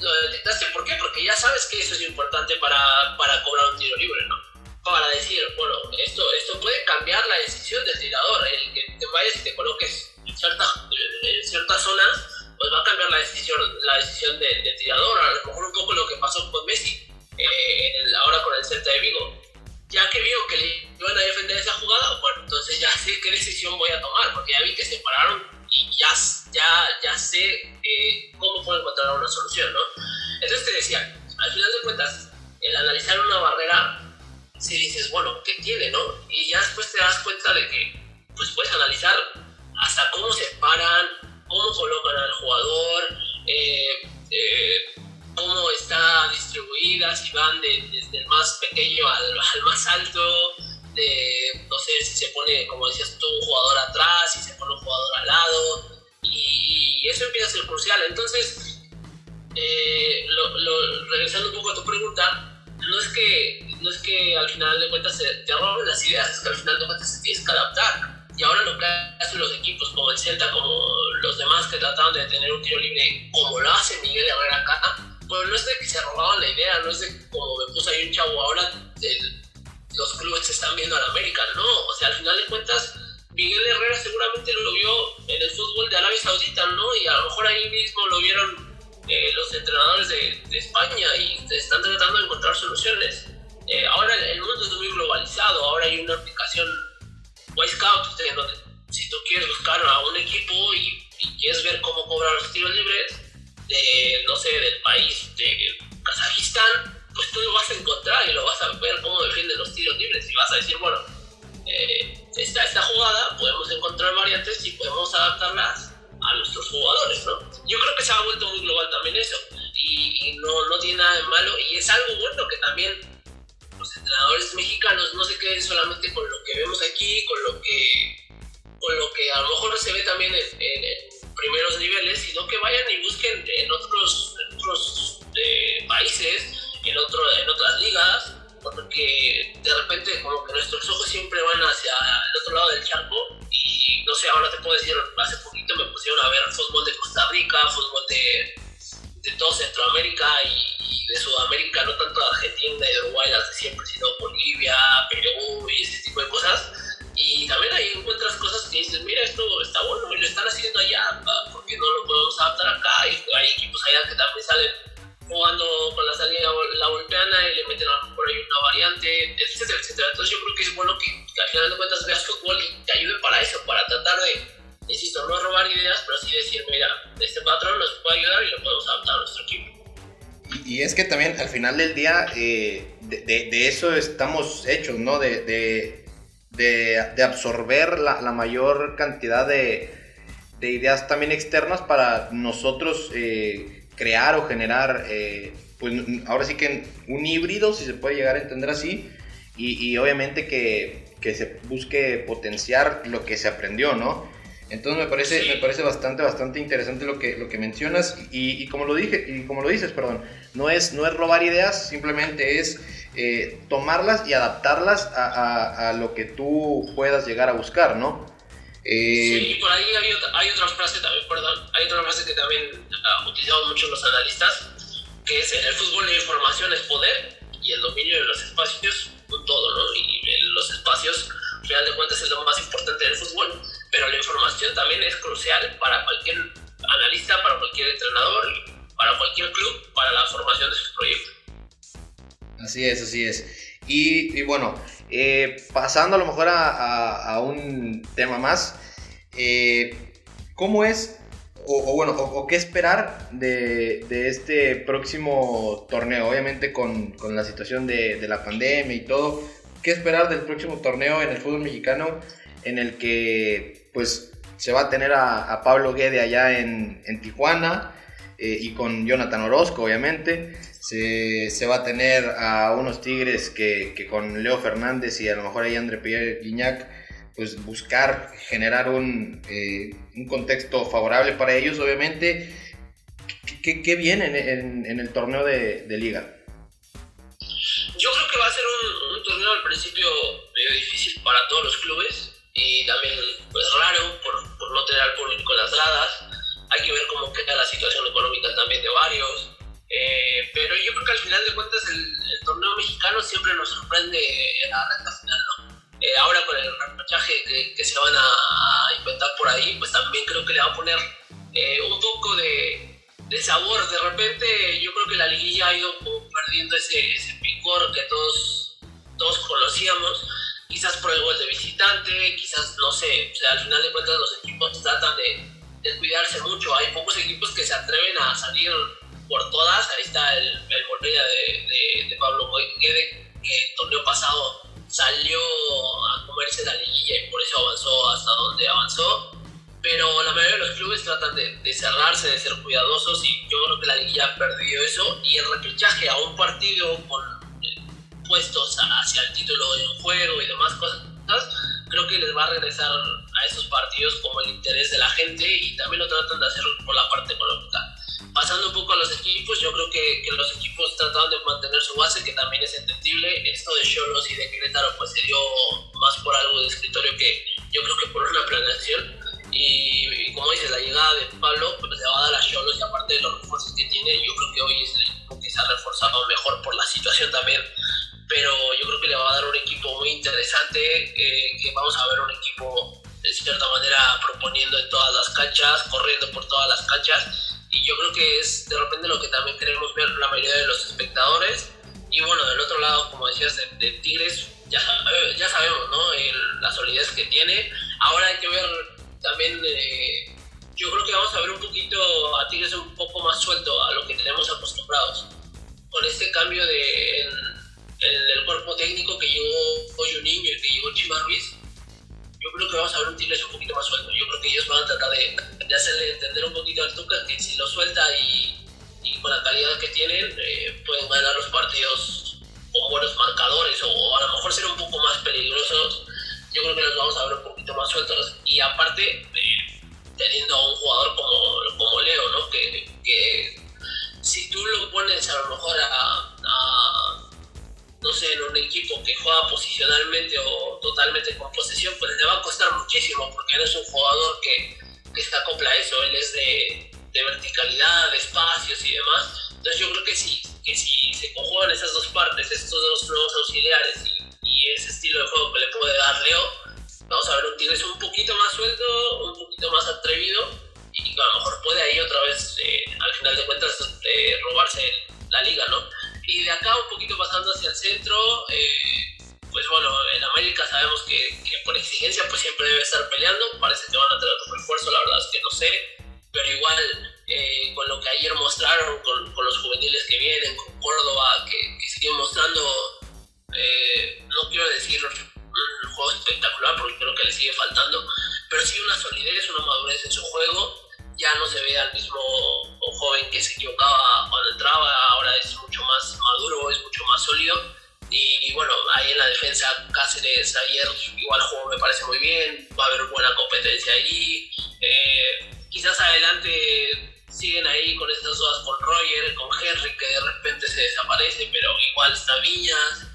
lo detectaste, ¿por qué? Porque ya sabes que eso es importante para, para cobrar un tiro libre, ¿no? Para decir, bueno, esto, esto puede cambiar la decisión del tirador, el que te vayas y te coloques en, en ciertas zonas, pues va a cambiar la decisión, la decisión del tirador, a lo mejor un poco lo que pasó con Messi, eh, ahora con el Celta de Vigo ya que vio que le iban a defender esa jugada, qué decisión voy a tomar, porque ya vi que se pararon y ya, ya, ya sé jugadores, ¿no? Yo creo que se ha vuelto muy global también eso y, no, no tiene nada de malo y es algo bueno que también los entrenadores mexicanos no se queden solamente con lo que vemos aquí, con lo que, con lo que a lo mejor se ve también en, primeros niveles, sino que vayan y busquen en otros, otros eh, países, en, otro, en otras ligas, porque de repente como que nuestros ojos siempre van hacia el otro lado del charco y no sé, ahora te puedo decir, hace poquito me pusieron a ver fútbol de Costa Rica, fútbol de, de todo Centroamérica y de Sudamérica, no tanto Argentina y Uruguay, las de siempre, sino Bolivia, Perú y ese tipo de cosas. Y también ahí encuentras cosas que dices, mira, esto está bueno y lo están haciendo allá, ¿por qué no lo podemos adaptar acá? Y hay equipos allá que también salen jugando con la salida la volteana y le meten por ahí una variante, etcétera, etcétera. Entonces yo creo que es bueno que, que al final de cuentas veas fútbol y te ayude para eso, para tratar de, insisto, no robar ideas, pero sí decir, mira, este patrón nos puede ayudar y lo podemos adaptar a nuestro equipo. Y, es que también al final del día eh, de, eso estamos hechos, ¿no? De, de absorber la, la, mayor cantidad de, ideas también externas para nosotros eh, crear o generar, eh, pues ahora sí que un híbrido, si se puede llegar a entender así, y, y obviamente que, que, se busque potenciar lo que se aprendió, ¿no? Entonces me parece, me parece bastante, bastante interesante lo que, lo que mencionas y, como lo dije, y como lo dices, perdón, no es, no es robar ideas, simplemente es eh, tomarlas y adaptarlas a, a, lo que tú puedas llegar a buscar, ¿no? Eh, sí, y por ahí hay otra, hay otra, frase también, perdón, hay otra frase que también uh, utilizamos mucho los analistas, que es en el fútbol la información es poder y el dominio de los espacios todo, ¿no? Y los espacios, al final de cuentas, es lo más importante del fútbol pero la información también es crucial para cualquier analista, para cualquier entrenador, para cualquier club, para la formación de sus proyectos. Así es, así es. Y, bueno, eh, pasando a lo mejor a, un tema más, eh, ¿cómo es, o, bueno, o, qué esperar de, este próximo torneo? Obviamente con, con la situación de, la pandemia y todo, ¿qué esperar del próximo torneo en el fútbol mexicano? en el que pues se va a tener a, Pablo Guede allá en, Tijuana eh, y con Jonathan Orozco obviamente. Se, va a tener a unos Tigres que, con Leo Fernández y a lo mejor ahí André Pierre Guignac pues buscar generar un, eh, contexto favorable para ellos obviamente. ¿Qué, viene en, el torneo de, liga? Yo creo que va a ser un, un torneo al principio medio difícil para todos los clubes y también pues raro por, por no tener al público las gradas. Hay que ver cómo queda la situación económica también de varios. Eh, pero yo creo que al final de cuentas el, torneo mexicano siempre nos sorprende en la recta final, ¿no? Eh, ahora con el repechaje que, que, se van a, inventar por ahí, pues también creo que le va a poner eh, un poco de, de, sabor. De repente yo creo que la liguilla ha ido perdiendo ese, ese picor que todos, todos conocíamos quizás por el gol de visitante, quizás, no sé, o sea, al final de cuentas los equipos tratan de, de cuidarse mucho, hay pocos equipos que se atreven a salir por todas, ahí está el, el de, de, Pablo Guede, que el torneo pasado salió a comerse la liguilla y por eso avanzó hasta donde avanzó, pero la mayoría de los clubes tratan de, de, cerrarse, de ser cuidadosos y yo creo que la liguilla ha perdido eso. Y el repechaje a un partido con puestos hacia el título en juego y demás cosas, creo que les va a regresar a esos partidos como el interés de la gente y también lo tratan de hacer por la parte económica. pasando un poco a los equipos, yo creo que, que, los equipos trataron de mantener su base, que también es entendible. Esto de Cholos y de Querétaro pues se dio más por algo de escritorio que yo creo que por una planeación. Y, como dices, la llegada de Pablo pues, le va a dar a Cholos y aparte de los refuerzos que tiene, yo creo que hoy es el equipo que se ha reforzado mejor por la situación también. Pero yo creo que le va a dar un equipo muy interesante, eh, que vamos a ver un equipo de cierta manera proponiendo en todas las canchas, corriendo por todas las canchas y yo creo que es de repente lo que también queremos ver la mayoría de los espectadores. Y bueno, del otro lado, como decías, de, Tigres, ya, ya sabemos, ¿no? la solidez que tiene. Ahora hay que ver también, eh, yo creo que vamos a ver un poquito a Tigres un poco más suelto a lo que tenemos acostumbrados. Con este cambio de, en, el cuerpo técnico que llegó Juninho y que llegó Chima Ruiz, yo creo que vamos a ver un Tigres un poquito más suelto. Yo creo que ellos van a tratar de, de hacerle entender un poquito al Tuca que si lo suelta y, y con la calidad que tienen, eh, pueden ganar los partidos con buenos marcadores o a lo mejor ser un poco más peligrosos. Yo creo que los vamos a ver un poquito más sueltos. Y aparte, eh, teniendo a un jugador como, como Leo, ¿no? Que, que si tú lo pones a lo mejor a, a no sé, en un equipo que juega posicionalmente o totalmente con posesión, pues le va a costar muchísimo porque no es un jugador que, que se acopla a eso, él es de, verticalidad, de espacios y demás. Entonces yo creo que sí, que si se conjugan esas dos partes, estos dos nuevos auxiliares y, ese estilo de juego que le puede dar Leo, vamos a ver un Tigres un poquito más suelto, un poquito más atrevido y a lo mejor puede ahí otra vez, eh, al final de cuentas, eh, robarse la liga, ¿no? Y de acá un poquito pasando hacia el centro, eh, pues bueno, en América sabemos que, por exigencia pues siempre debe estar peleando, parece que van a tener un refuerzo, la verdad es que no sé, pero igual eh, con lo que ayer mostraron, con, con, los juveniles que vienen, con Córdoba, que, que siguen mostrando, eh, no quiero decir un juego espectacular porque creo que le sigue faltando, pero sí una solidez, una madurez en su juego ya no se ve al mismo joven que se equivocaba cuando entraba, ahora es mucho más maduro, es mucho más sólido. Y bueno, ahí en la defensa Cáceres ayer igual jugó me parece muy bien, va a haber buena competencia allí. Eh, quizás adelante siguen ahí con estas dudas con Roger, con Henry que de repente se desaparece, pero igual está Viñas,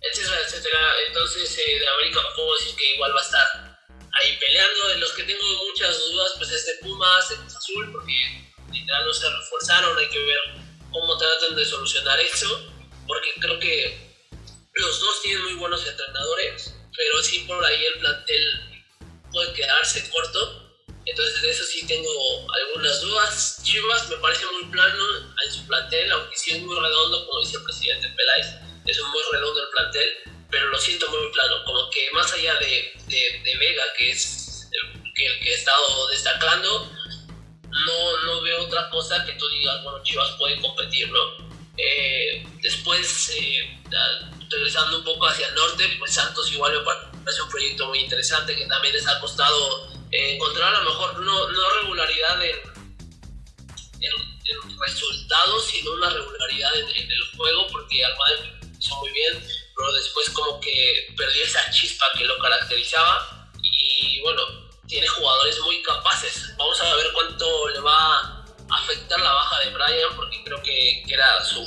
etcétera, etcétera. Entonces eh, de América puedo decir que igual va a estar ahí peleando. De los que tengo muchas dudas, pues este Pumas, el Azul, porque literal no se reforzaron. Hay que ver cómo tratan de solucionar eso, porque creo que los dos tienen muy buenos entrenadores, pero sí por ahí el plantel puede quedarse corto. Entonces de eso sí tengo algunas dudas. Chivas me parece muy plano en su plantel, aunque sí es muy redondo, como dice el presidente Peláez, es muy redondo el plantel pero lo siento muy plano, como que más allá de, de, Vega, que es el que, el que he estado destacando, no, no veo otra cosa que tú digas, bueno, Chivas puede competir, ¿no? Eh, después, eh, regresando un poco hacia el norte, pues Santos igual me parece un proyecto muy interesante que también les ha costado eh, encontrar a lo mejor no, no regularidad en, en, resultados, sino una regularidad en, el juego, porque Almada como que perdió esa chispa que lo caracterizaba y bueno, tiene jugadores muy capaces. Vamos a ver cuánto le va a afectar la baja de Brian porque creo que, era su,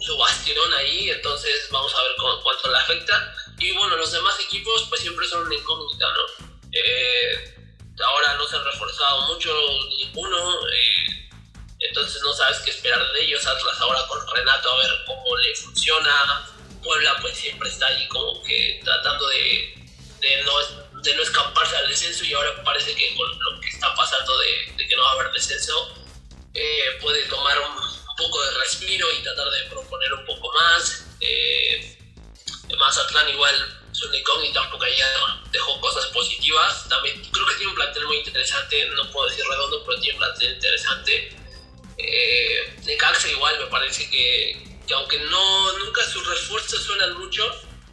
su bastión ahí, entonces vamos a ver cuánto le afecta. Y bueno, los demás equipos pues siempre son una incógnita, ¿no? Eh, ahora no se han reforzado mucho ninguno, eh, entonces no sabes qué esperar de ellos. Atlas ahora con Renato a ver cómo le funciona, Puebla pues siempre está ahí como que tratando de, de, no, de no escaparse al descenso y ahora parece que con lo que está pasando de, que no va a haber descenso eh, puede tomar un, poco de respiro y tratar de proponer un poco más. Eh, Mazatlán igual es una incógnita porque ya dejó cosas positivas. También creo que tiene un plantel muy interesante, no puedo decir redondo, pero tiene un plantel interesante. Eh, Necaxa igual me parece que, que aunque no nunca sus refuerzos suenan mucho,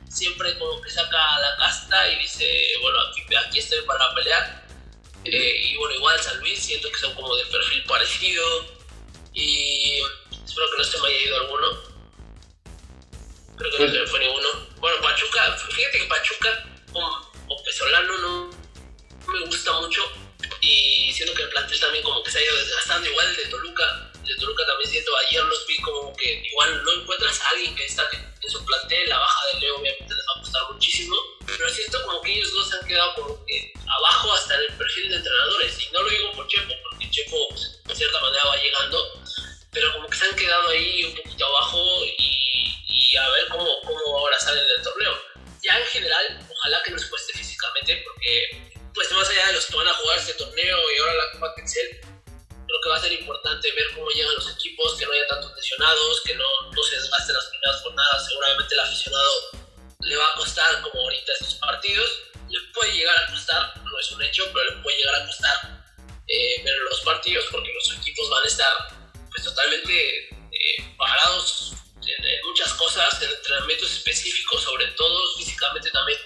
siempre como que saca la casta y dice, bueno, aquí, estoy para pelear. Eh, y bueno, igual San Luis, siento que son como de perfil parecido. Y espero que no se me haya ido alguno. Creo que no se me fue ninguno. Bueno, Pachuca, fíjate que Pachuca con, con Pesolano no me gusta mucho y siento que el plantel también como que se ha ido desgastando, igual de Toluca, de Toluca también siento, ayer los vi como que igual no encuentras a alguien que está en su plantel, la baja de Leo obviamente les va a costar muchísimo, pero siento como que ellos dos se han quedado como que abajo hasta el perfil de entrenadores, y no lo digo por Chepo, porque Chepo pues, de cierta manera va llegando, pero como que se han quedado ahí un poquito abajo y, y a ver cómo, cómo ahora salen del torneo. Ya en general, ojalá que nos cueste físicamente, porque pues más allá de los que van a jugar este torneo y ahora la Copa creo que va a ser importante ver cómo llegan los equipos, que no haya tantos lesionados, que no, no se desgasten las primeras jornadas. Seguramente el aficionado le va a costar, como ahorita estos partidos, le puede llegar a costar, no es un hecho, pero le puede llegar a costar eh, ver los partidos porque los equipos van a estar pues, totalmente eh, parados en, muchas cosas, en entrenamientos específicos, sobre todo físicamente también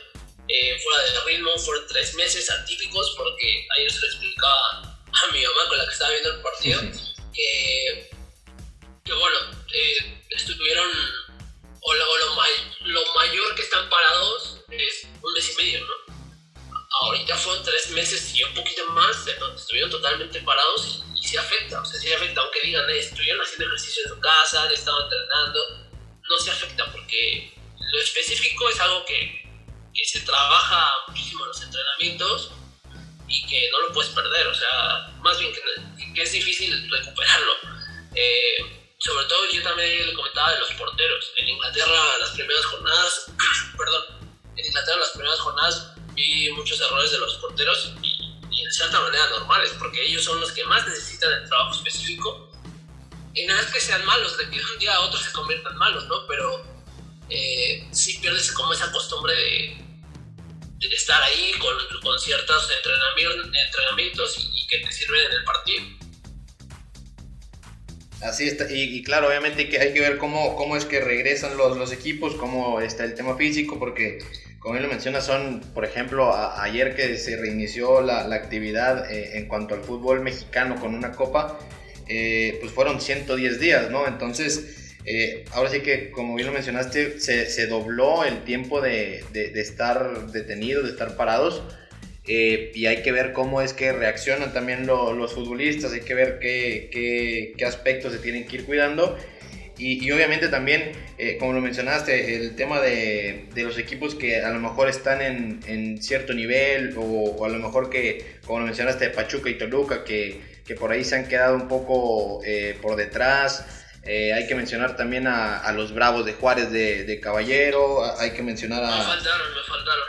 eh, fuera de ritmo, fueron tres meses atípicos porque ayer se lo explicaba a mi mamá con la que estaba viendo el partido, que, que, bueno, eh, estuvieron, o, lo, lo, mayor que están parados es un mes y medio, ¿no? Ahorita fueron tres meses y un poquito más, estuvieron totalmente parados y, se afecta, o sea, se afecta, aunque digan, eh, estuvieron haciendo ejercicio en su casa, estaban entrenando, no se afecta porque lo específico es algo que que se trabaja muchísimo en los entrenamientos y que no lo puedes perder, o sea, más bien que, es difícil recuperarlo. Eh, sobre todo yo también le comentaba de los porteros. En Inglaterra las primeras jornadas, perdón, en Inglaterra las primeras jornadas vi muchos errores de los porteros y, y de cierta manera normales, porque ellos son los que más necesitan el trabajo específico. Y no es que sean malos, de que un día a otro se conviertan malos, ¿no? Pero eh, sí pierdes como esa costumbre de, estar ahí con, con ciertos entrenamientos y, que te sirven en el partido. Así está, y, claro, obviamente hay que, hay que ver cómo, cómo es que regresan los, los equipos, cómo está el tema físico, porque como él lo menciona, son, por ejemplo, ayer que se reinició la, la actividad eh, en cuanto al fútbol mexicano con una copa, eh, pues fueron 110 días, ¿no? Entonces, eh, ahora sí que, como bien lo mencionaste, se, dobló el tiempo de, estar detenidos, de estar parados. Eh, y hay que ver cómo es que reaccionan también los futbolistas, hay que ver qué, aspectos se tienen que ir cuidando. Y, obviamente también, eh, como lo mencionaste, el tema de, los equipos que a lo mejor están en, cierto nivel o, a lo mejor que, como lo mencionaste, Pachuca y Toluca, que, que por ahí se han quedado un poco por detrás. Eh, hay que mencionar también a, los Bravos de Juárez de, Caballero. Hay que mencionar a. Me faltaron, me faltaron.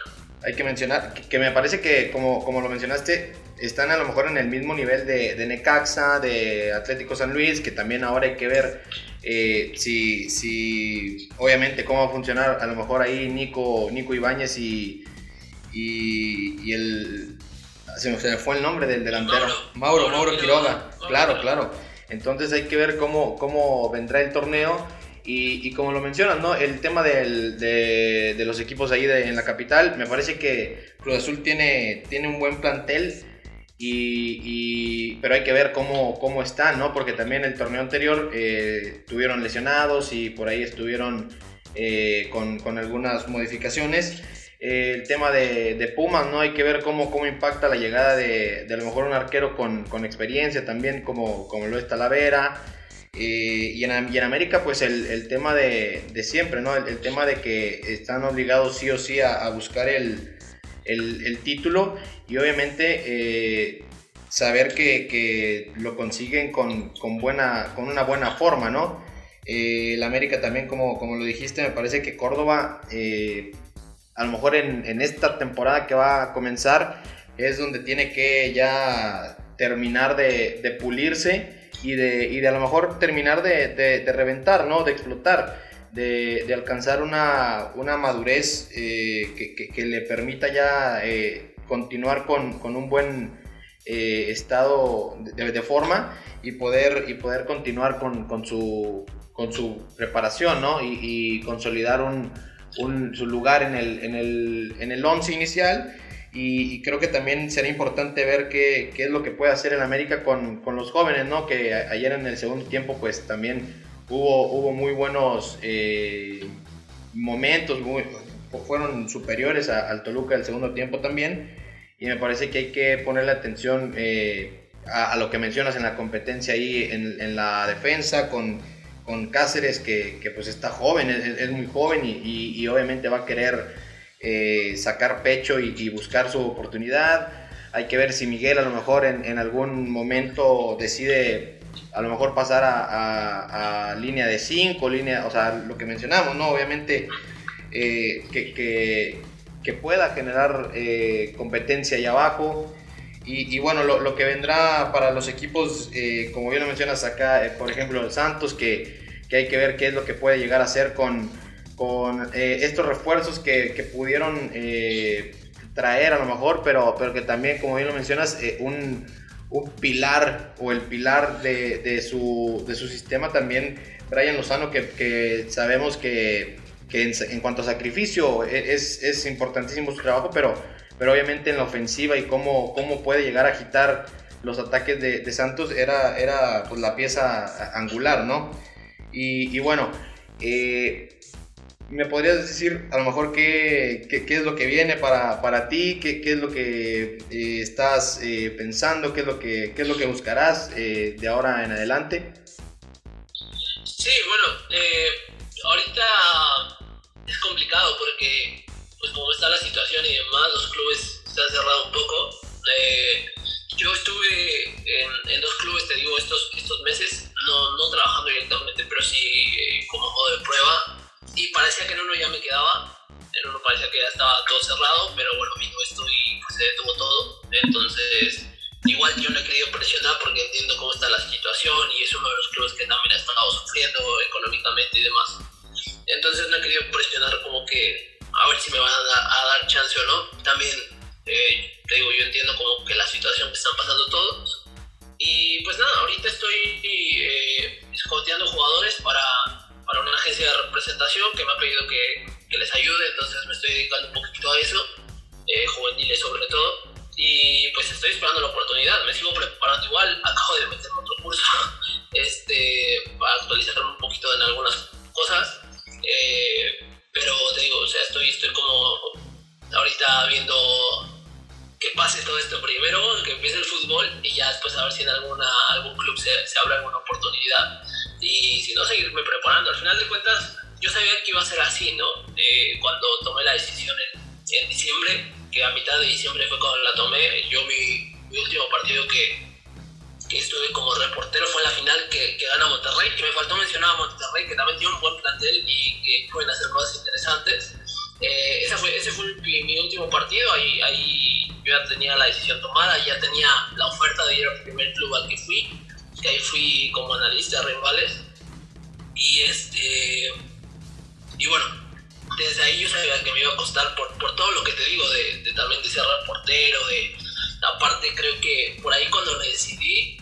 Hay que mencionar que, me parece que, como, como, lo mencionaste, están a lo mejor en el mismo nivel de, Necaxa, de Atlético San Luis, que también ahora hay que ver eh, si, si, obviamente, cómo va a funcionar a lo mejor ahí Nico, Nico Ibáñez y, y, el. Se me fue el nombre del delantero. Mauro, Mauro, Quiroga. Claro, claro entonces hay que ver cómo, cómo vendrá el torneo. Y, como lo mencionan, ¿no? El tema del, de, de, los equipos ahí en la capital, me parece que Cruz Azul tiene, tiene un buen plantel, y, pero hay que ver cómo, cómo están, ¿no? Porque también el torneo anterior eh, tuvieron lesionados y por ahí estuvieron eh, con, con, algunas modificaciones el tema de, de, Pumas, ¿no? Hay que ver cómo, cómo impacta la llegada de, de a lo mejor un arquero con, con experiencia también, como, como lo es Talavera. Eh, y, en, en, América, pues el, el tema de, de, siempre, ¿no? El, tema de que están obligados sí o sí a, buscar el, el, título y obviamente eh, saber que, que, lo consiguen con, con, buena, con una buena forma, ¿no? Eh, el América también, como, como lo dijiste, me parece que Córdoba a lo mejor en, esta temporada que va a comenzar es donde tiene que ya terminar de, pulirse y de, y de, a lo mejor terminar de, reventar, ¿no? De explotar, de, alcanzar una, madurez eh, que, le permita ya eh, continuar con, un buen eh, estado de, forma y poder, y poder continuar con, su, con su preparación, ¿no? y consolidar un, su lugar en el, en el, en el once inicial. Y, creo que también será importante ver qué, qué, es lo que puede hacer el América con, con, los jóvenes, ¿no? Que ayer en el segundo tiempo pues también hubo, hubo muy buenos eh, momentos, fueron superiores al Toluca el segundo tiempo también. y me parece que hay que ponerle atención eh, a, lo que mencionas en la competencia ahí en, la defensa con, con Cáceres que, que, pues está joven, es, muy joven y, y, obviamente va a querer eh, sacar pecho y, buscar su oportunidad. Hay que ver si Miguel a lo mejor en, en algún momento decide a lo mejor pasar a, línea de 5, línea, o sea, lo que mencionamos, ¿no? Obviamente eh, que, que, pueda generar eh, competencia ahí abajo. Y, y bueno, lo, lo, que vendrá para los equipos, como bien lo mencionas acá, por ejemplo, el Santos, que, que, hay que ver qué es lo que puede llegar a hacer con, con estos refuerzos que, que pudieron traer a lo mejor, pero, pero que también, como bien lo mencionas, un un pilar o el pilar de, de, su, de su, sistema también, Brian Lozano, que, que sabemos que, que en, en, cuanto a sacrificio e, es, es, importantísimo su trabajo, pero, pero obviamente en la ofensiva y cómo, cómo puede llegar a agitar los ataques de, de Santos era, era pues, la pieza angular, ¿no? Y, y bueno, eh, ¿Me podrías decir a lo mejor qué, qué, es lo que viene para, para ti? Qué, ¿Qué, es lo que eh, estás eh, pensando? ¿Qué es lo que, qué es lo que buscarás eh, de ahora en adelante? Sí, bueno, ahorita es complicado porque pues como está la situación y demás, los clubes se han cerrado un poco. Yo estuve en, en, dos clubes, te digo, estos, estos meses, no, no trabajando directamente, pero sí como modo de prueba y parecía que en uno ya me quedaba, en uno parecía que ya estaba todo cerrado, pero bueno, vino esto y pues, se detuvo todo. Entonces, igual yo no he querido presionar porque entiendo cómo está la situación y es uno de los clubes que también ha estado sufriendo económicamente y demás. Entonces no he querido presionar como que a ver si me van a dar, chance o no. También, eh, te digo, yo entiendo como que la situación que están pasando todos. Y pues nada, ahorita estoy eh, escoteando jugadores para para una agencia de representación que me ha pedido que, que les ayude, entonces me estoy dedicando un poquito a eso, eh, juveniles sobre todo, y pues estoy esperando la oportunidad, me sigo preparando igual, acabo de meterme otro curso este, para actualizarme un poquito en algunas cosas, eh, pero te digo, o sea, estoy, estoy como ahorita viendo que pase todo esto primero, que empiece el fútbol y ya después a ver si en alguna, algún club se, se abre alguna oportunidad y si no, seguirme preparando. Al final de cuentas, yo sabía que iba a ser así, ¿no? Eh, cuando tomé la decisión en, en, diciembre, que a mitad de diciembre fue cuando la tomé, yo mi, mi último partido que, que, estuve como reportero fue la final que, que, gana Monterrey, que me faltó mencionar a Monterrey, que también tiene un buen plantel y que pueden hacer cosas interesantes. Eh, fue, ese fue mi, último partido, ahí, ahí yo ya tenía la decisión tomada, ya tenía la oferta de ir al primer club al que fui que ahí fui como analista de rivales. Y este. Y bueno, desde ahí yo sabía que me iba a costar por, por todo lo que te digo, de, de, también de ser reportero, de. Aparte, creo que por ahí cuando me decidí,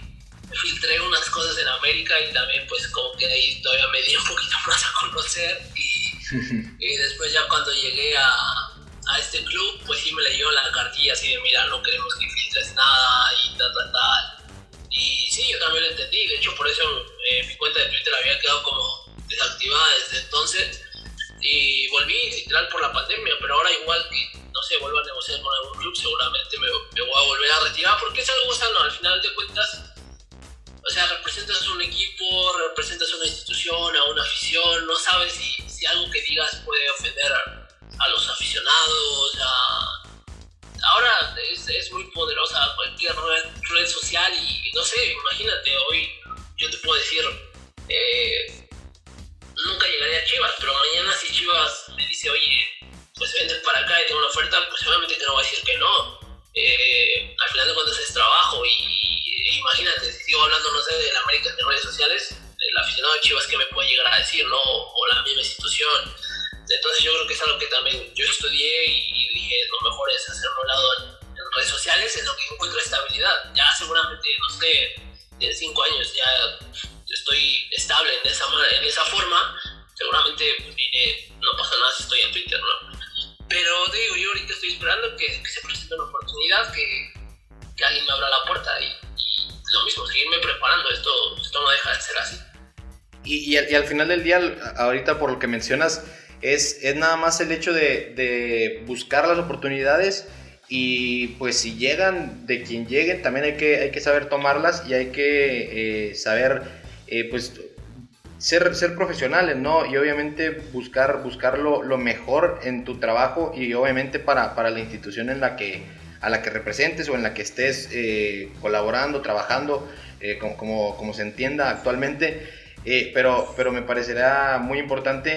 filtré unas cosas en América y también, pues, como que ahí todavía me di un poquito más a conocer. Y, y después, ya cuando llegué a, a este club, pues sí me leyó la cartilla así de: mira, no queremos que filtres nada y tal, tal, tal y sí, yo también lo entendí. De hecho, por eso eh, mi cuenta de Twitter había quedado como desactivada desde entonces. Y volví literal por la pandemia, pero ahora igual que, no sé, vuelvo a negociar con algún club, seguramente me, me voy a volver a retirar porque es algo sano. Al final de cuentas, o sea, representas un equipo, representas una institución, a una afición, no sabes si, algo que digas puede ofender a, los aficionados, a, ahora es, muy poderosa cualquier red, social y, no sé, imagínate, hoy yo te puedo decir, eh, nunca llegaría a Chivas, pero mañana si Chivas me dice, oye, pues vente para acá y tengo una oferta, pues obviamente que no voy a decir que no. Eh, al final de cuentas es trabajo y, imagínate, si sigo hablando, no sé, de la América en redes sociales, el aficionado de Chivas que me puede llegar a decir, ¿no? O la misma institución entonces yo creo que es algo que también yo estudié y dije, lo mejor es hacerlo a lado en, redes sociales, en lo que encuentro estabilidad. Ya seguramente, no sé, en cinco años ya estoy estable en esa, en esa forma, seguramente pues, no pasa nada si estoy en Twitter, ¿no? Pero digo, yo ahorita estoy esperando que, se presente una oportunidad, que, que, alguien me abra la puerta y, lo mismo, seguirme preparando, esto, esto no deja de ser así. Y, y, y al final del día, ahorita por lo que mencionas, es, es nada más el hecho de, de buscar las oportunidades y pues si llegan de quien lleguen, también hay que, hay que saber tomarlas y hay que eh, saber eh, pues ser, ser profesionales, ¿no? Y obviamente buscar, buscar lo, mejor en tu trabajo y obviamente para, para, la institución en la que, a la que representes o en la que estés eh, colaborando, trabajando, como, como, se entienda actualmente. pero, pero me parecerá muy importante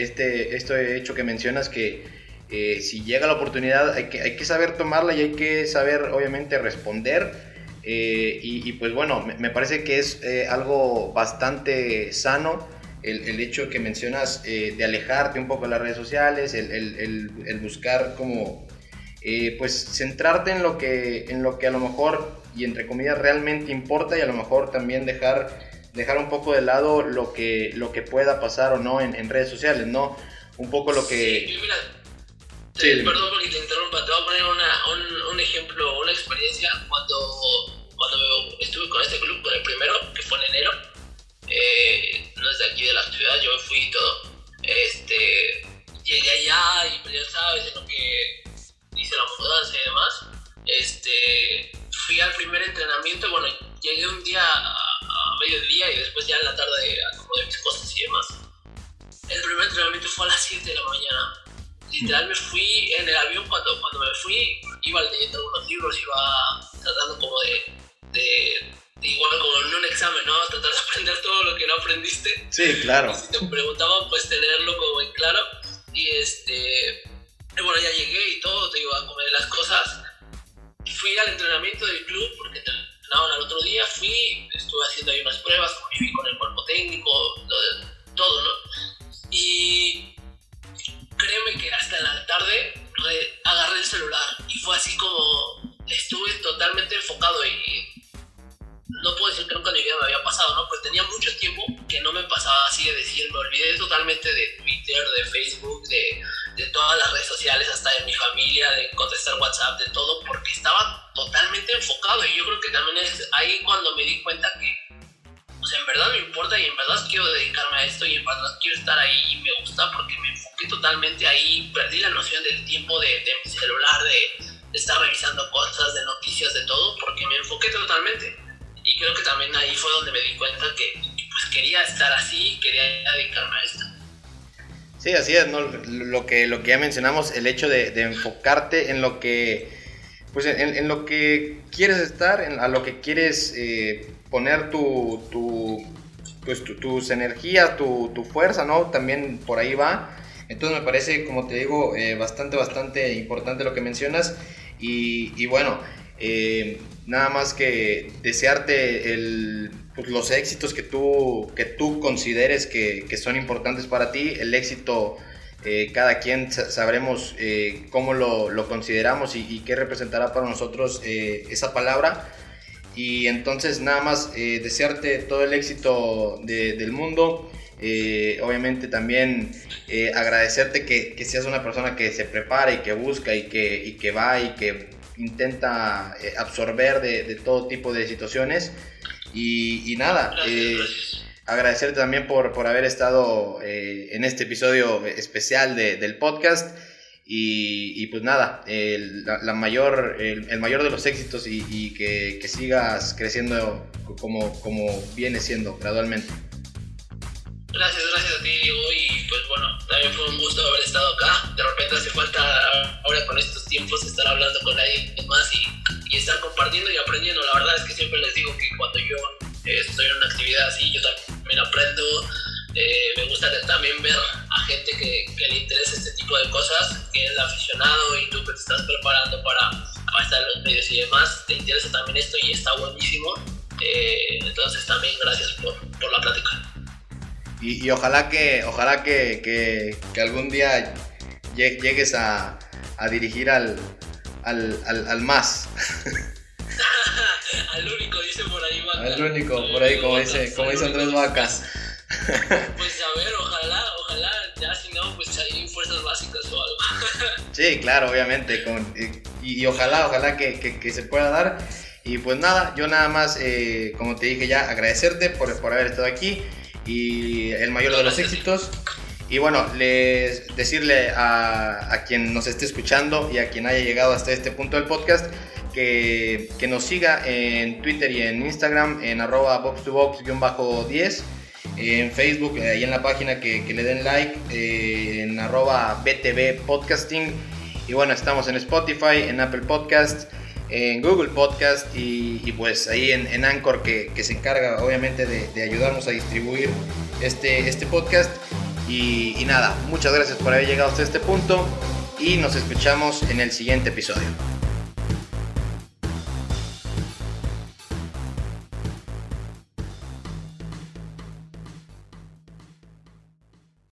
este, este hecho que mencionas que eh, si llega la oportunidad hay que, hay que saber tomarla y hay que saber obviamente responder. Eh, y, pues bueno, me, parece que es eh, algo bastante sano el, el, hecho que mencionas de alejarte un poco de las redes sociales, el, el, el buscar como pues centrarte en lo, que, en lo que a lo mejor y entre comillas realmente importa y a lo mejor también dejar, dejar un poco de lado lo que, lo que pueda pasar o no en, en redes sociales, ¿no? Un poco lo que... Sí, Perdón porque te interrumpa, te voy a poner una, un, un, ejemplo, una experiencia cuando, cuando estuve con este club, con el primero, que fue en enero. Eh, no es de aquí de la ciudad, yo me fui y todo. Este, llegué allá y pues ya sabes, en lo que hice la mudanza y demás. Este, fui al primer entrenamiento, bueno, llegué un día a, a mediodía y después ya en la tarde acomodé mis cosas y demás. El primer entrenamiento fue a las 7 de la mañana literal me fui en el avión cuando, cuando me fui, iba leyendo algunos libros, iba tratando como de, de, igual como en un examen, ¿no? Tratar de aprender todo lo que no aprendiste. Sí, claro. si te preguntaban, pues tenerlo como en claro. Y este, bueno, ya llegué y todo, te iba a comer las cosas. Fui al entrenamiento del club porque entrenaban al otro día, fui, estuve haciendo ahí unas pruebas, conviví con el cuerpo técnico, ¿no? Lo que, lo que ya mencionamos, el hecho de, enfocarte en lo que, pues en, lo que quieres estar, en, a lo que quieres eh, poner tu, tu pues, tus energías, tu, tu, fuerza, ¿no? También por ahí va. Entonces me parece, como te digo, eh, bastante, bastante importante lo que mencionas. Y bueno, eh, nada más que desearte pues, los éxitos que tú, que tú consideres que, son importantes para ti. El éxito, eh, cada quien sabremos cómo lo, consideramos y, y, qué representará para nosotros esa palabra. Y entonces nada más eh, desearte todo el éxito del mundo. Eh, obviamente también eh, agradecerte que, seas una persona que se prepara y que busca y y que va y que intenta absorber de, de, todo tipo de situaciones. Y, y nada, agradecerte también por, por haber estado en este episodio especial de, del podcast. Y, pues nada, el, la, mayor, el, mayor de los éxitos y, que, que, sigas creciendo como, como viene siendo gradualmente. Gracias, gracias a ti Diego y también fue un gusto haber estado acá. De repente hace falta ahora con estos tiempos estar hablando con alguien más y, y estar compartiendo y aprendiendo. La verdad es que siempre les digo que cuando yo eh, estoy en una actividad así, yo también aprendo eh, me gusta también ver a gente que, le interesa este tipo de cosas, que es aficionado y tú que te estás preparando para, para estar en los medios y demás, te interesa también esto y está buenísimo. Eh, entonces también gracias por, por la plática. Y, y, ojalá que ojalá que, que, que algún día llegues a, a dirigir al, al, al, al más. al único, dice por ahí Vaca. Al único, por ahí, como dice, como dice Andrés Vacas. Pues a ver, ojalá, ojalá, ya si no, pues hay fuerzas básicas o algo. Sí, claro, obviamente, y, ojalá, ojalá que, que, se pueda dar. Y pues nada, yo nada más, eh, como te dije ya, agradecerte por, por haber estado aquí y el mayor de los éxitos. Y bueno, les decirle a, a, quien nos esté escuchando y a quien haya llegado hasta este punto del podcast que, que nos siga en Twitter y en Instagram en arroba box2box-10 en Facebook, ahí en la página que, que le den like, eh, en arroba BTV Podcasting. Y bueno, estamos en Spotify, en Apple Podcast, en Google Podcast y, pues ahí en, en Anchor que, que, se encarga obviamente de, de, ayudarnos a distribuir este, este podcast. Y nada, muchas gracias por haber llegado hasta este punto y nos escuchamos en el siguiente episodio.